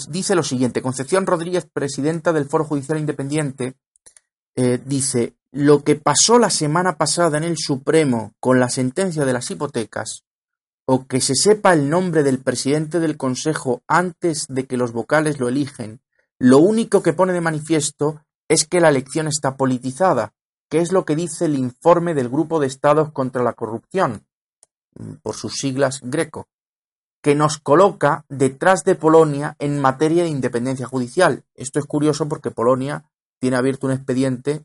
dice lo siguiente, Concepción Rodríguez, presidenta del Foro Judicial Independiente, eh, dice, lo que pasó la semana pasada en el Supremo con la sentencia de las hipotecas, o que se sepa el nombre del presidente del Consejo antes de que los vocales lo eligen, lo único que pone de manifiesto es que la elección está politizada ¿Qué es lo que dice el informe del Grupo de Estados contra la Corrupción, por sus siglas greco, que nos coloca detrás de Polonia en materia de independencia judicial. Esto es curioso porque Polonia tiene abierto un expediente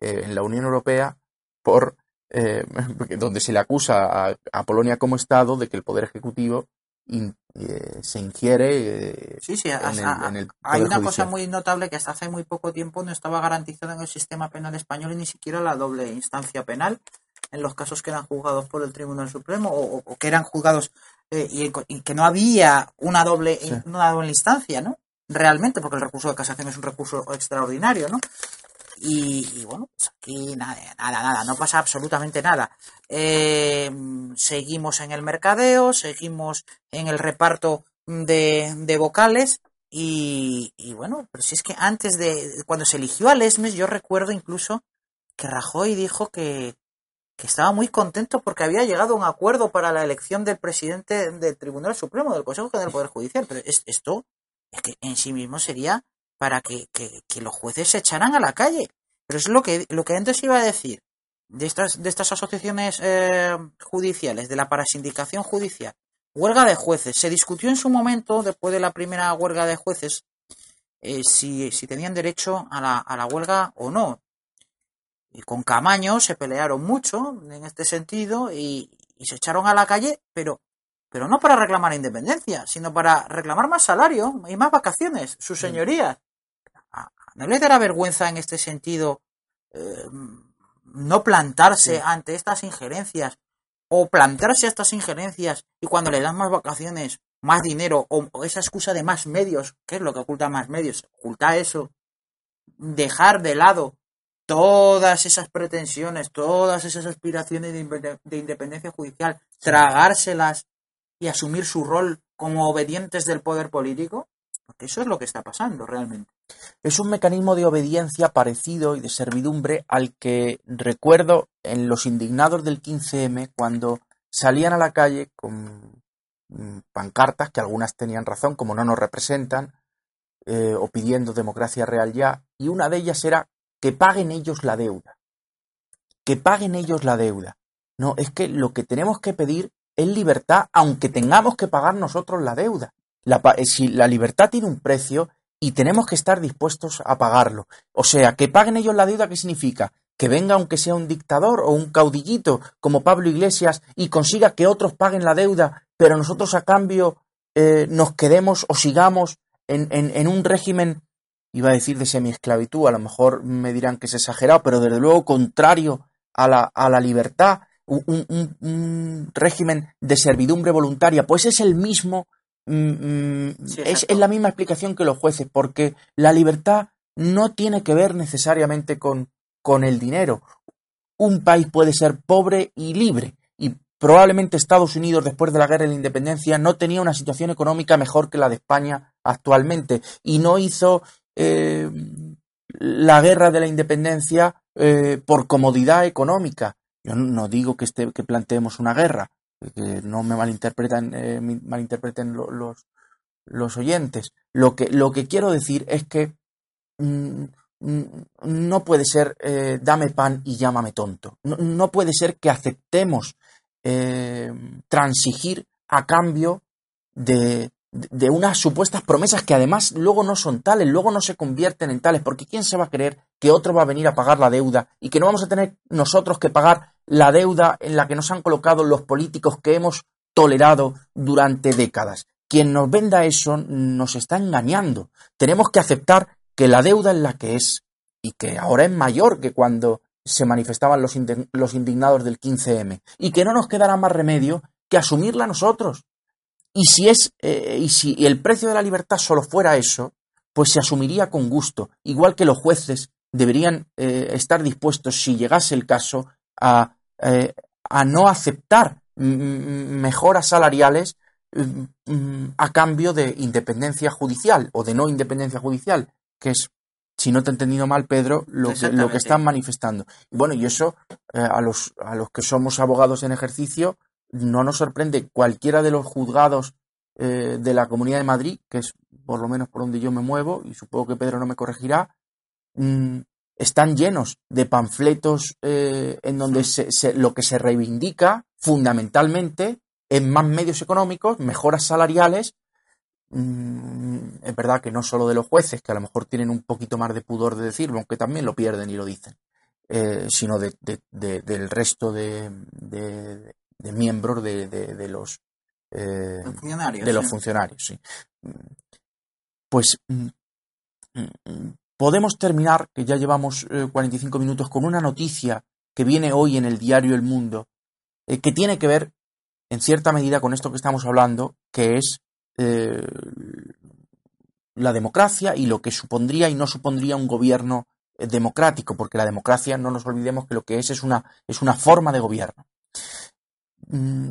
eh, en la Unión Europea por eh, <laughs> donde se le acusa a, Polonia como Estado de que el Poder Ejecutivo eh, se ingiere eh, sí, sí, en, el, hay una cosa muy notable que hasta hace muy poco tiempo no estaba garantizada en el sistema penal español y ni siquiera la doble instancia penal en los casos que eran juzgados por el Tribunal Supremo o, que eran juzgados eh, y, que no había una doble una doble instancia, ¿no? Realmente, porque el recurso de casación es un recurso extraordinario, ¿no? Y, bueno, pues aquí nada, nada, nada, no pasa absolutamente nada. Eh, seguimos en el mercadeo, seguimos en el reparto de, de vocales y, y, bueno, pero si es que antes de, cuando se eligió a Lesmes, yo recuerdo incluso que Rajoy dijo que, que estaba muy contento porque había llegado a un acuerdo para la elección del presidente del Tribunal Supremo, del Consejo General del Poder Judicial. Pero esto es que en sí mismo sería para que, que, los jueces se echaran a la calle. Pero es lo que, lo que antes iba a decir de estas, de estas asociaciones eh, judiciales, de la parasindicación judicial. Huelga de jueces. Se discutió en su momento, después de la primera huelga de jueces, eh, si, si, tenían derecho a la, a la huelga o no. Y con Camaño se pelearon mucho en este sentido y, y se echaron a la calle, pero pero no para reclamar independencia, sino para reclamar más salario y más vacaciones, sus señorías. ¿No le dará vergüenza en este sentido eh, no plantarse ante estas injerencias o plantarse a estas injerencias y cuando le dan más vacaciones, más dinero o, esa excusa de más medios, ¿qué es lo que oculta más medios? Oculta eso, dejar de lado todas esas pretensiones, todas esas aspiraciones de independencia judicial, tragárselas y asumir su rol como obedientes del poder político? Porque eso es lo que está pasando realmente. Es un mecanismo de obediencia parecido y de servidumbre al que recuerdo en los indignados del 15M cuando salían a la calle con mm, pancartas, que algunas tenían razón, como no nos representan, eh, o pidiendo democracia real ya, y una de ellas era que paguen ellos la deuda. Que paguen ellos la deuda. No, es que lo que tenemos que pedir es libertad, aunque tengamos que pagar nosotros la deuda. La, eh, si la libertad tiene un precio y tenemos que estar dispuestos a pagarlo. O sea, que paguen ellos la deuda, ¿qué significa? Que venga aunque sea un dictador o un caudillito como Pablo Iglesias y consiga que otros paguen la deuda, pero nosotros a cambio eh, nos quedemos o sigamos en, en, un régimen, iba a decir de semiesclavitud, a lo mejor me dirán que es exagerado, pero desde luego contrario a la, a la libertad, un, régimen de servidumbre voluntaria, pues es el mismo, mm, mm, es, la misma explicación que los jueces, porque la libertad no tiene que ver necesariamente con, con el dinero. Un país puede ser pobre y libre, y probablemente Estados Unidos, después de la guerra de la independencia, no tenía una situación económica mejor que la de España actualmente, y no hizo eh, la guerra de la independencia eh, por comodidad económica, yo no digo que, este, que planteemos una guerra, que no me malinterpretan, eh, malinterpreten los, los oyentes. Lo que, lo que quiero decir es que mm, mm, no puede ser eh, dame pan y llámame tonto. No, puede ser que aceptemos eh, transigir a cambio de, de unas supuestas promesas que además luego no son tales, luego no se convierten en tales, porque ¿quién se va a creer que otro va a venir a pagar la deuda y que no vamos a tener nosotros que pagar la deuda en la que nos han colocado los políticos que hemos tolerado durante décadas? Quien nos venda eso nos está engañando. Tenemos que aceptar que la deuda es la que es y que ahora es mayor que cuando se manifestaban los, indignados del 15M y que no nos quedará más remedio que asumirla nosotros y si es eh, y si el precio de la libertad solo fuera eso, pues se asumiría con gusto, igual que los jueces deberían eh, estar dispuestos, si llegase el caso, a, eh, a no aceptar mejoras salariales a cambio de independencia judicial o de no independencia judicial, que es, si no te he entendido mal, Pedro, lo que, lo que están manifestando. Y bueno, y eso a, los, a los que somos abogados en ejercicio, no nos sorprende cualquiera de los juzgados eh, de la Comunidad de Madrid, que es por lo menos por donde yo me muevo, y supongo que Pedro no me corregirá, mm, están llenos de panfletos eh, en donde se, lo que se reivindica fundamentalmente en más medios económicos, mejoras salariales. Mm, es verdad que no solo de los jueces, que a lo mejor tienen un poquito más de pudor de decirlo, aunque también lo pierden y lo dicen, eh, sino del resto de, de miembros de, de, los eh, funcionarios, de los funcionarios, sí. Pues mm, mm, podemos terminar, que ya llevamos 45 eh, minutos, con una noticia que viene hoy en el diario El Mundo, eh, que tiene que ver, en cierta medida, con esto que estamos hablando, que es la democracia y lo que supondría y no supondría un gobierno democrático, porque la democracia, no nos olvidemos que lo que es es una, es una forma de gobierno. Mm,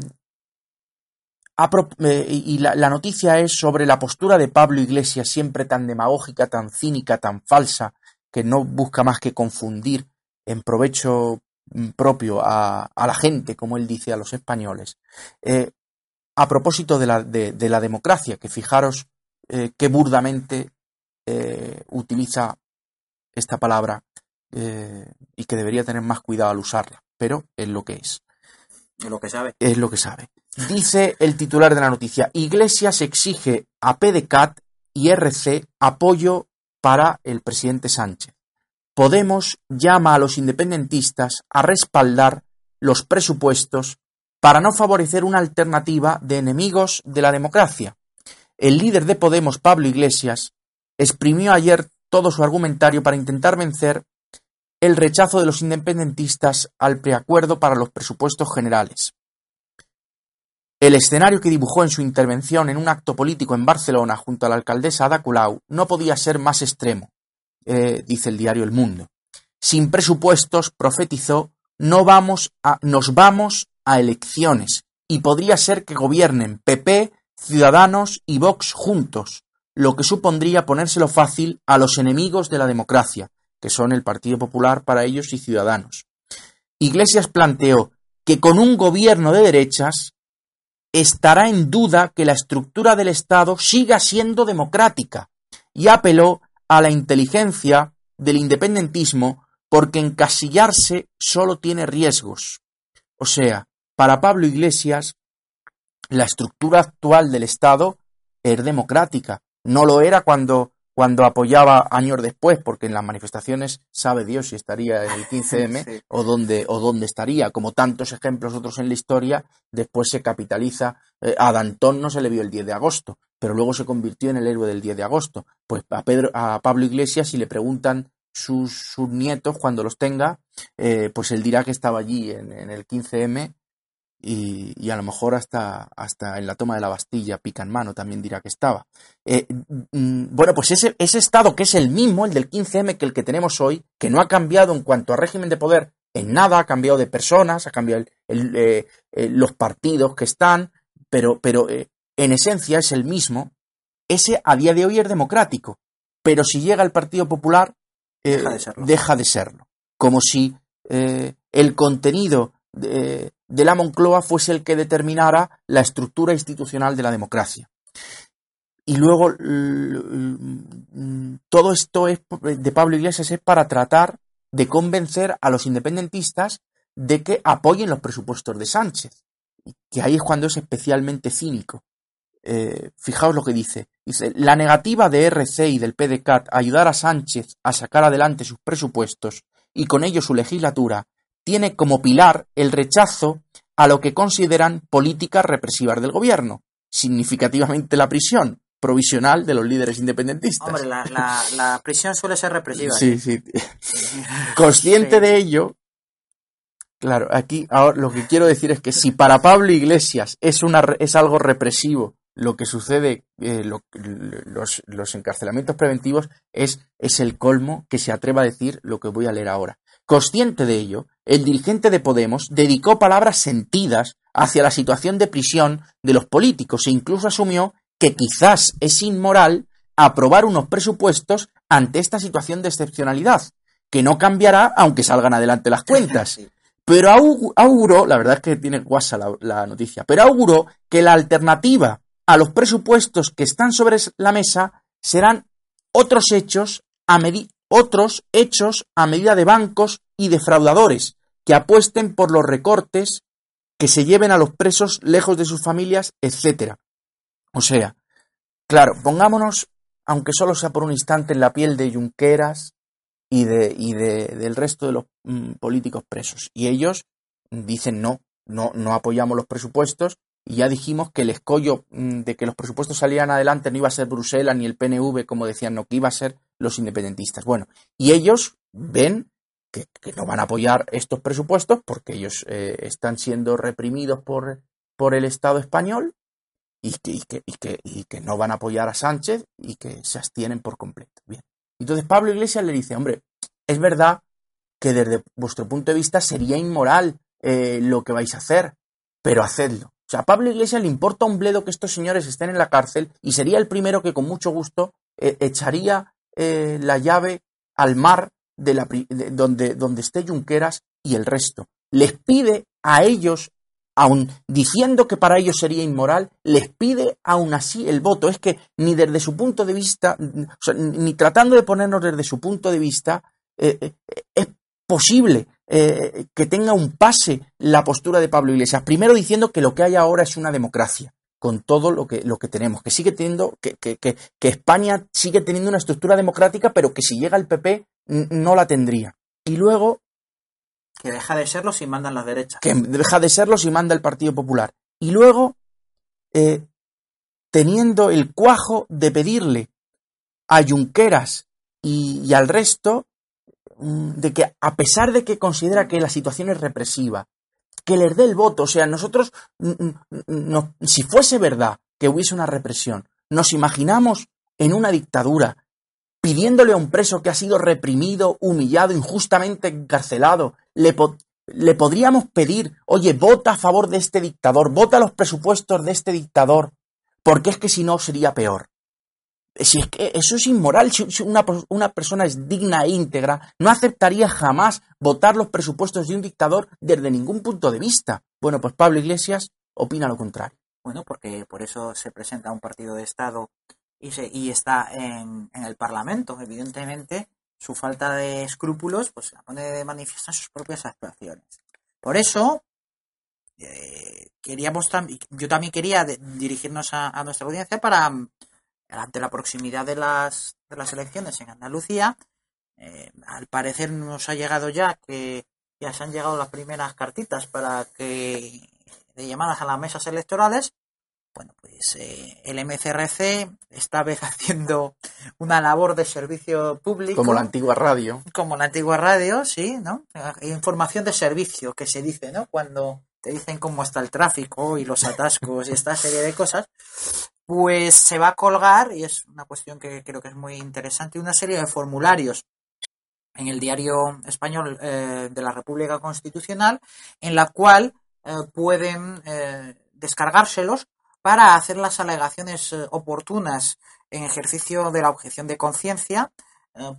eh, y la, noticia es sobre la postura de Pablo Iglesias, siempre tan demagógica, tan cínica, tan falsa, que no busca más que confundir en provecho mm, propio a, la gente, como él dice, a los españoles. Eh, a propósito de la, de, la, democracia, que fijaros eh, qué burdamente utiliza esta palabra y que debería tener más cuidado al usarla, pero es lo que es. Es lo que sabe. Es lo que sabe. Dice el titular de la noticia, Iglesias exige a PDCAT y RC apoyo para el presidente Sánchez. Podemos llama a los independentistas a respaldar los presupuestos para no favorecer una alternativa de enemigos de la democracia. El líder de Podemos, Pablo Iglesias, exprimió ayer todo su argumentario para intentar vencer el rechazo de los independentistas al preacuerdo para los presupuestos generales. El escenario que dibujó en su intervención en un acto político en Barcelona junto a la alcaldesa Ada Colau no podía ser más extremo, eh, dice el diario El Mundo. Sin presupuestos, profetizó, no vamos a, nos vamos a elecciones y podría ser que gobiernen PP, Ciudadanos y Vox juntos, lo que supondría ponérselo fácil a los enemigos de la democracia, que son el Partido Popular para ellos y Ciudadanos. Iglesias planteó que con un gobierno de derechas estará en duda que la estructura del Estado siga siendo democrática y apeló a la inteligencia del independentismo porque encasillarse solo tiene riesgos. O sea, para Pablo Iglesias, la estructura actual del Estado es democrática. No lo era cuando, cuando apoyaba años después, porque en las manifestaciones sabe Dios si estaría en el <laughs> 15M Sí. o dónde, o dónde estaría. Como tantos ejemplos otros en la historia, después se capitaliza. eh, a Dantón no se le vio el 10 de agosto, pero luego se convirtió en el héroe del 10 de agosto. Pues a, Pedro, a Pablo Iglesias, si le preguntan sus, sus nietos cuando los tenga, eh, pues él dirá que estaba allí en, en el 15M y, y a lo mejor hasta, hasta en la toma de la Bastilla, pica en mano, también dirá que estaba. Eh, mm, bueno, pues ese, ese Estado que es el mismo, el del 15M, que el que tenemos hoy, que no ha cambiado en cuanto a régimen de poder en nada, ha cambiado de personas, ha cambiado el- el, eh, eh, los partidos que están, pero, pero en esencia es el mismo. Ese a día de hoy es democrático, pero si llega el Partido Popular, Deja de serlo. deja de serlo. Como si el contenido de, la Moncloa fuese el que determinara la estructura institucional de la democracia. Y luego todo esto es de Pablo Iglesias es para tratar de convencer a los independentistas de que apoyen los presupuestos de Sánchez. Que ahí es cuando es especialmente cínico. Eh, fijaos lo que dice. Dice, la negativa de RC y del PDCAT ayudar a Sánchez a sacar adelante sus presupuestos y con ello su legislatura tiene como pilar el rechazo a lo que consideran políticas represivas del gobierno, significativamente la prisión provisional de los líderes independentistas. Hombre, la, la, la prisión suele ser represiva. Sí, sí. <laughs> Consciente Sí. de ello, claro, aquí ahora lo que quiero decir es que si para Pablo Iglesias es, una, es algo represivo lo que sucede, eh, lo- los, los encarcelamientos preventivos, es, es el colmo que se atreva a decir lo que voy a leer ahora. Consciente de ello, el dirigente de Podemos dedicó palabras sentidas hacia la situación de prisión de los políticos e incluso asumió que quizás es inmoral aprobar unos presupuestos ante esta situación de excepcionalidad, que no cambiará aunque salgan adelante las cuentas. <laughs> Sí. Pero augu- auguró, la verdad es que tiene guasa la, la noticia, pero auguró que la alternativa a los presupuestos que están sobre la mesa serán otros hechos a medi- otros hechos a medida de bancos y defraudadores que apuesten por los recortes, que se lleven a los presos lejos de sus familias, etcétera. O sea, claro, pongámonos, aunque solo sea por un instante, en la piel de Junqueras y, de, y de- del resto de los mm, políticos presos. Y ellos dicen no, no, no apoyamos los presupuestos. Y ya dijimos que el escollo mm, de que los presupuestos salieran adelante no iba a ser Bruselas ni el PNV, como decían, no, que iba a ser los independentistas. Bueno, y ellos ven que, no van a apoyar estos presupuestos porque ellos eh, están siendo reprimidos por, por el Estado español y que, y, que, y, que, y que no van a apoyar a Sánchez y que se abstienen por completo. Bien. Entonces Pablo Iglesias le dice, hombre, es verdad que desde vuestro punto de vista sería inmoral eh, lo que vais a hacer, pero hacedlo. O sea, a Pablo Iglesias le importa un bledo que estos señores estén en la cárcel y sería el primero que con mucho gusto eh, echaría eh, la llave al mar de la, de- donde, donde esté Junqueras y el resto. Les pide a ellos, aun diciendo que para ellos sería inmoral, les pide aún así el voto. Es que ni desde su punto de vista, ni tratando de ponernos desde su punto de vista, eh, eh, es posible eh, que tenga un pase la postura de Pablo Iglesias. Primero diciendo que lo que hay ahora es una democracia, con todo lo que, lo que tenemos, que sigue teniendo, que, que, que, que España sigue teniendo una estructura democrática, pero que si llega el PP no la tendría. Y luego Que deja de serlo si mandan las derechas. que deja de serlo si manda el Partido Popular. Y luego, eh, teniendo el cuajo de pedirle a Junqueras y, y al resto mm, de que, a pesar de que considera que la situación es represiva, que les dé el voto. O sea, nosotros, no- si fuese verdad que hubiese una represión, nos imaginamos en una dictadura pidiéndole a un preso que ha sido reprimido, humillado, injustamente encarcelado, le, le podríamos pedir, oye, vota a favor de este dictador, vota los presupuestos de este dictador, porque es que si no sería peor. Si es que eso es inmoral, si una, una persona es digna e íntegra, no aceptaría jamás votar los presupuestos de un dictador desde ningún punto de vista. Bueno, pues Pablo Iglesias opina lo contrario. Bueno, porque por eso se presenta un partido de Estado y, se, y está en, en, el Parlamento. Evidentemente, su falta de escrúpulos pues la pone de manifiesto en sus propias actuaciones. Por eso, eh, queríamos yo también quería dirigirnos a, nuestra audiencia para, ante la proximidad de las, de las elecciones en Andalucía, eh, al parecer nos ha llegado ya que ya se han llegado las primeras cartitas para que de llamadas a las mesas electorales. Bueno, pues eh, el MCRC esta vez <laughs> haciendo una labor de servicio público. Como la antigua radio. Como la antigua radio, sí, ¿no? Información de servicio, que se dice, ¿no? Cuando te dicen cómo está el tráfico y los atascos y esta serie de cosas, pues se va a colgar, y es una cuestión que creo que es muy interesante, una serie de formularios en el diario español eh, de la República Constitucional, en la cual eh, pueden eh, descargárselos para hacer las alegaciones oportunas en ejercicio de la objeción de conciencia,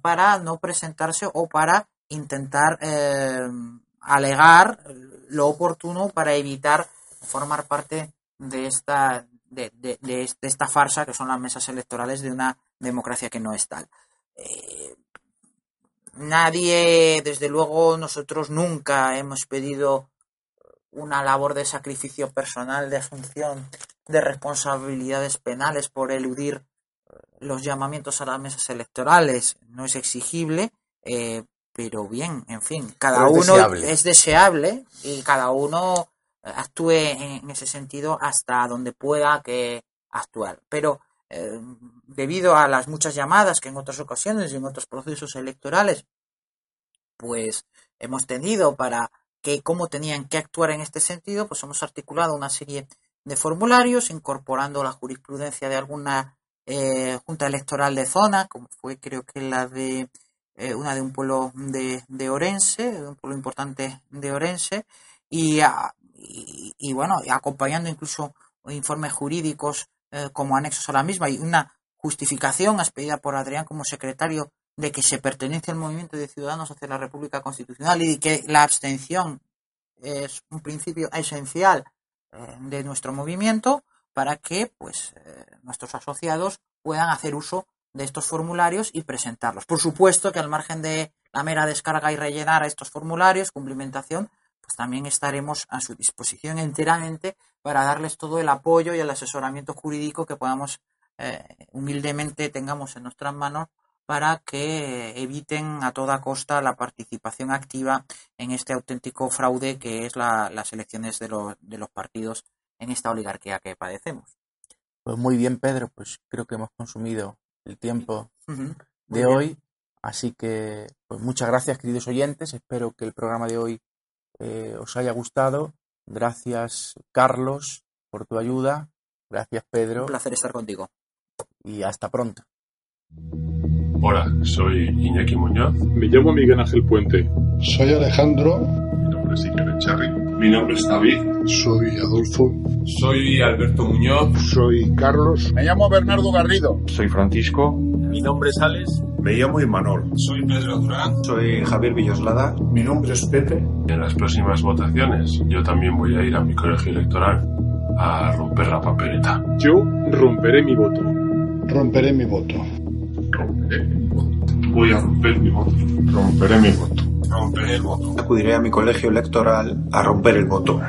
para no presentarse o para intentar alegar lo oportuno para evitar formar parte de esta de, de, de, esta farsa que son las mesas electorales de una democracia que no es tal. Eh, nadie, desde luego, nosotros nunca hemos pedido una labor de sacrificio personal, de asunción de responsabilidades penales por eludir los llamamientos a las mesas electorales. No es exigible, eh, pero bien, en fin, cada es uno deseable. es deseable y cada uno actúe en ese sentido hasta donde pueda que actuar. Pero eh, debido a las muchas llamadas que en otras ocasiones y en otros procesos electorales pues hemos tenido para que cómo tenían que actuar en este sentido, pues hemos articulado una serie de formularios incorporando la jurisprudencia de alguna eh, junta electoral de zona, como fue creo que la de eh, una de un pueblo de, de, Orense, de un pueblo importante de Orense, y, y, y bueno, acompañando incluso informes jurídicos eh, como anexos a la misma y una justificación expedida por Adrián como secretario de que se pertenece al movimiento de ciudadanos hacia la República Constitucional y que la abstención es un principio esencial eh, de nuestro movimiento para que pues eh, nuestros asociados puedan hacer uso de estos formularios y presentarlos. Por supuesto que al margen de la mera descarga y rellenar estos formularios, cumplimentación, pues también estaremos a su disposición enteramente para darles todo el apoyo y el asesoramiento jurídico que podamos eh, humildemente tengamos en nuestras manos para que eviten a toda costa la participación activa en este auténtico fraude que es la, las elecciones de los, de los partidos en esta oligarquía que padecemos. Pues muy bien, Pedro, pues creo que hemos consumido el tiempo Uh -huh. de hoy, así que pues muchas gracias, queridos oyentes. Espero que el programa de hoy eh, os haya gustado. Gracias, Carlos, por tu ayuda. Gracias, Pedro. Un placer estar contigo. Y hasta pronto. Hola, soy Iñaki Muñoz. Me llamo Miguel Ángel Puente. Soy Alejandro. Mi nombre es Iker Echarri. Mi nombre es David. Soy Adolfo. Soy Alberto Muñoz. Soy Carlos. Me llamo Bernardo Garrido. Soy Francisco. Mi nombre es Alex. Me llamo Imanol. Soy Pedro Durán. Soy Javier Villoslada. Mi nombre es Pepe. Y en las próximas votaciones yo también voy a ir a mi colegio electoral a romper la papeleta. Yo romperé mi voto. Romperé mi voto. Romperé mi voto. Voy a romper mi voto. Romperé mi voto. El voto. Acudiré a mi colegio electoral a romper el voto.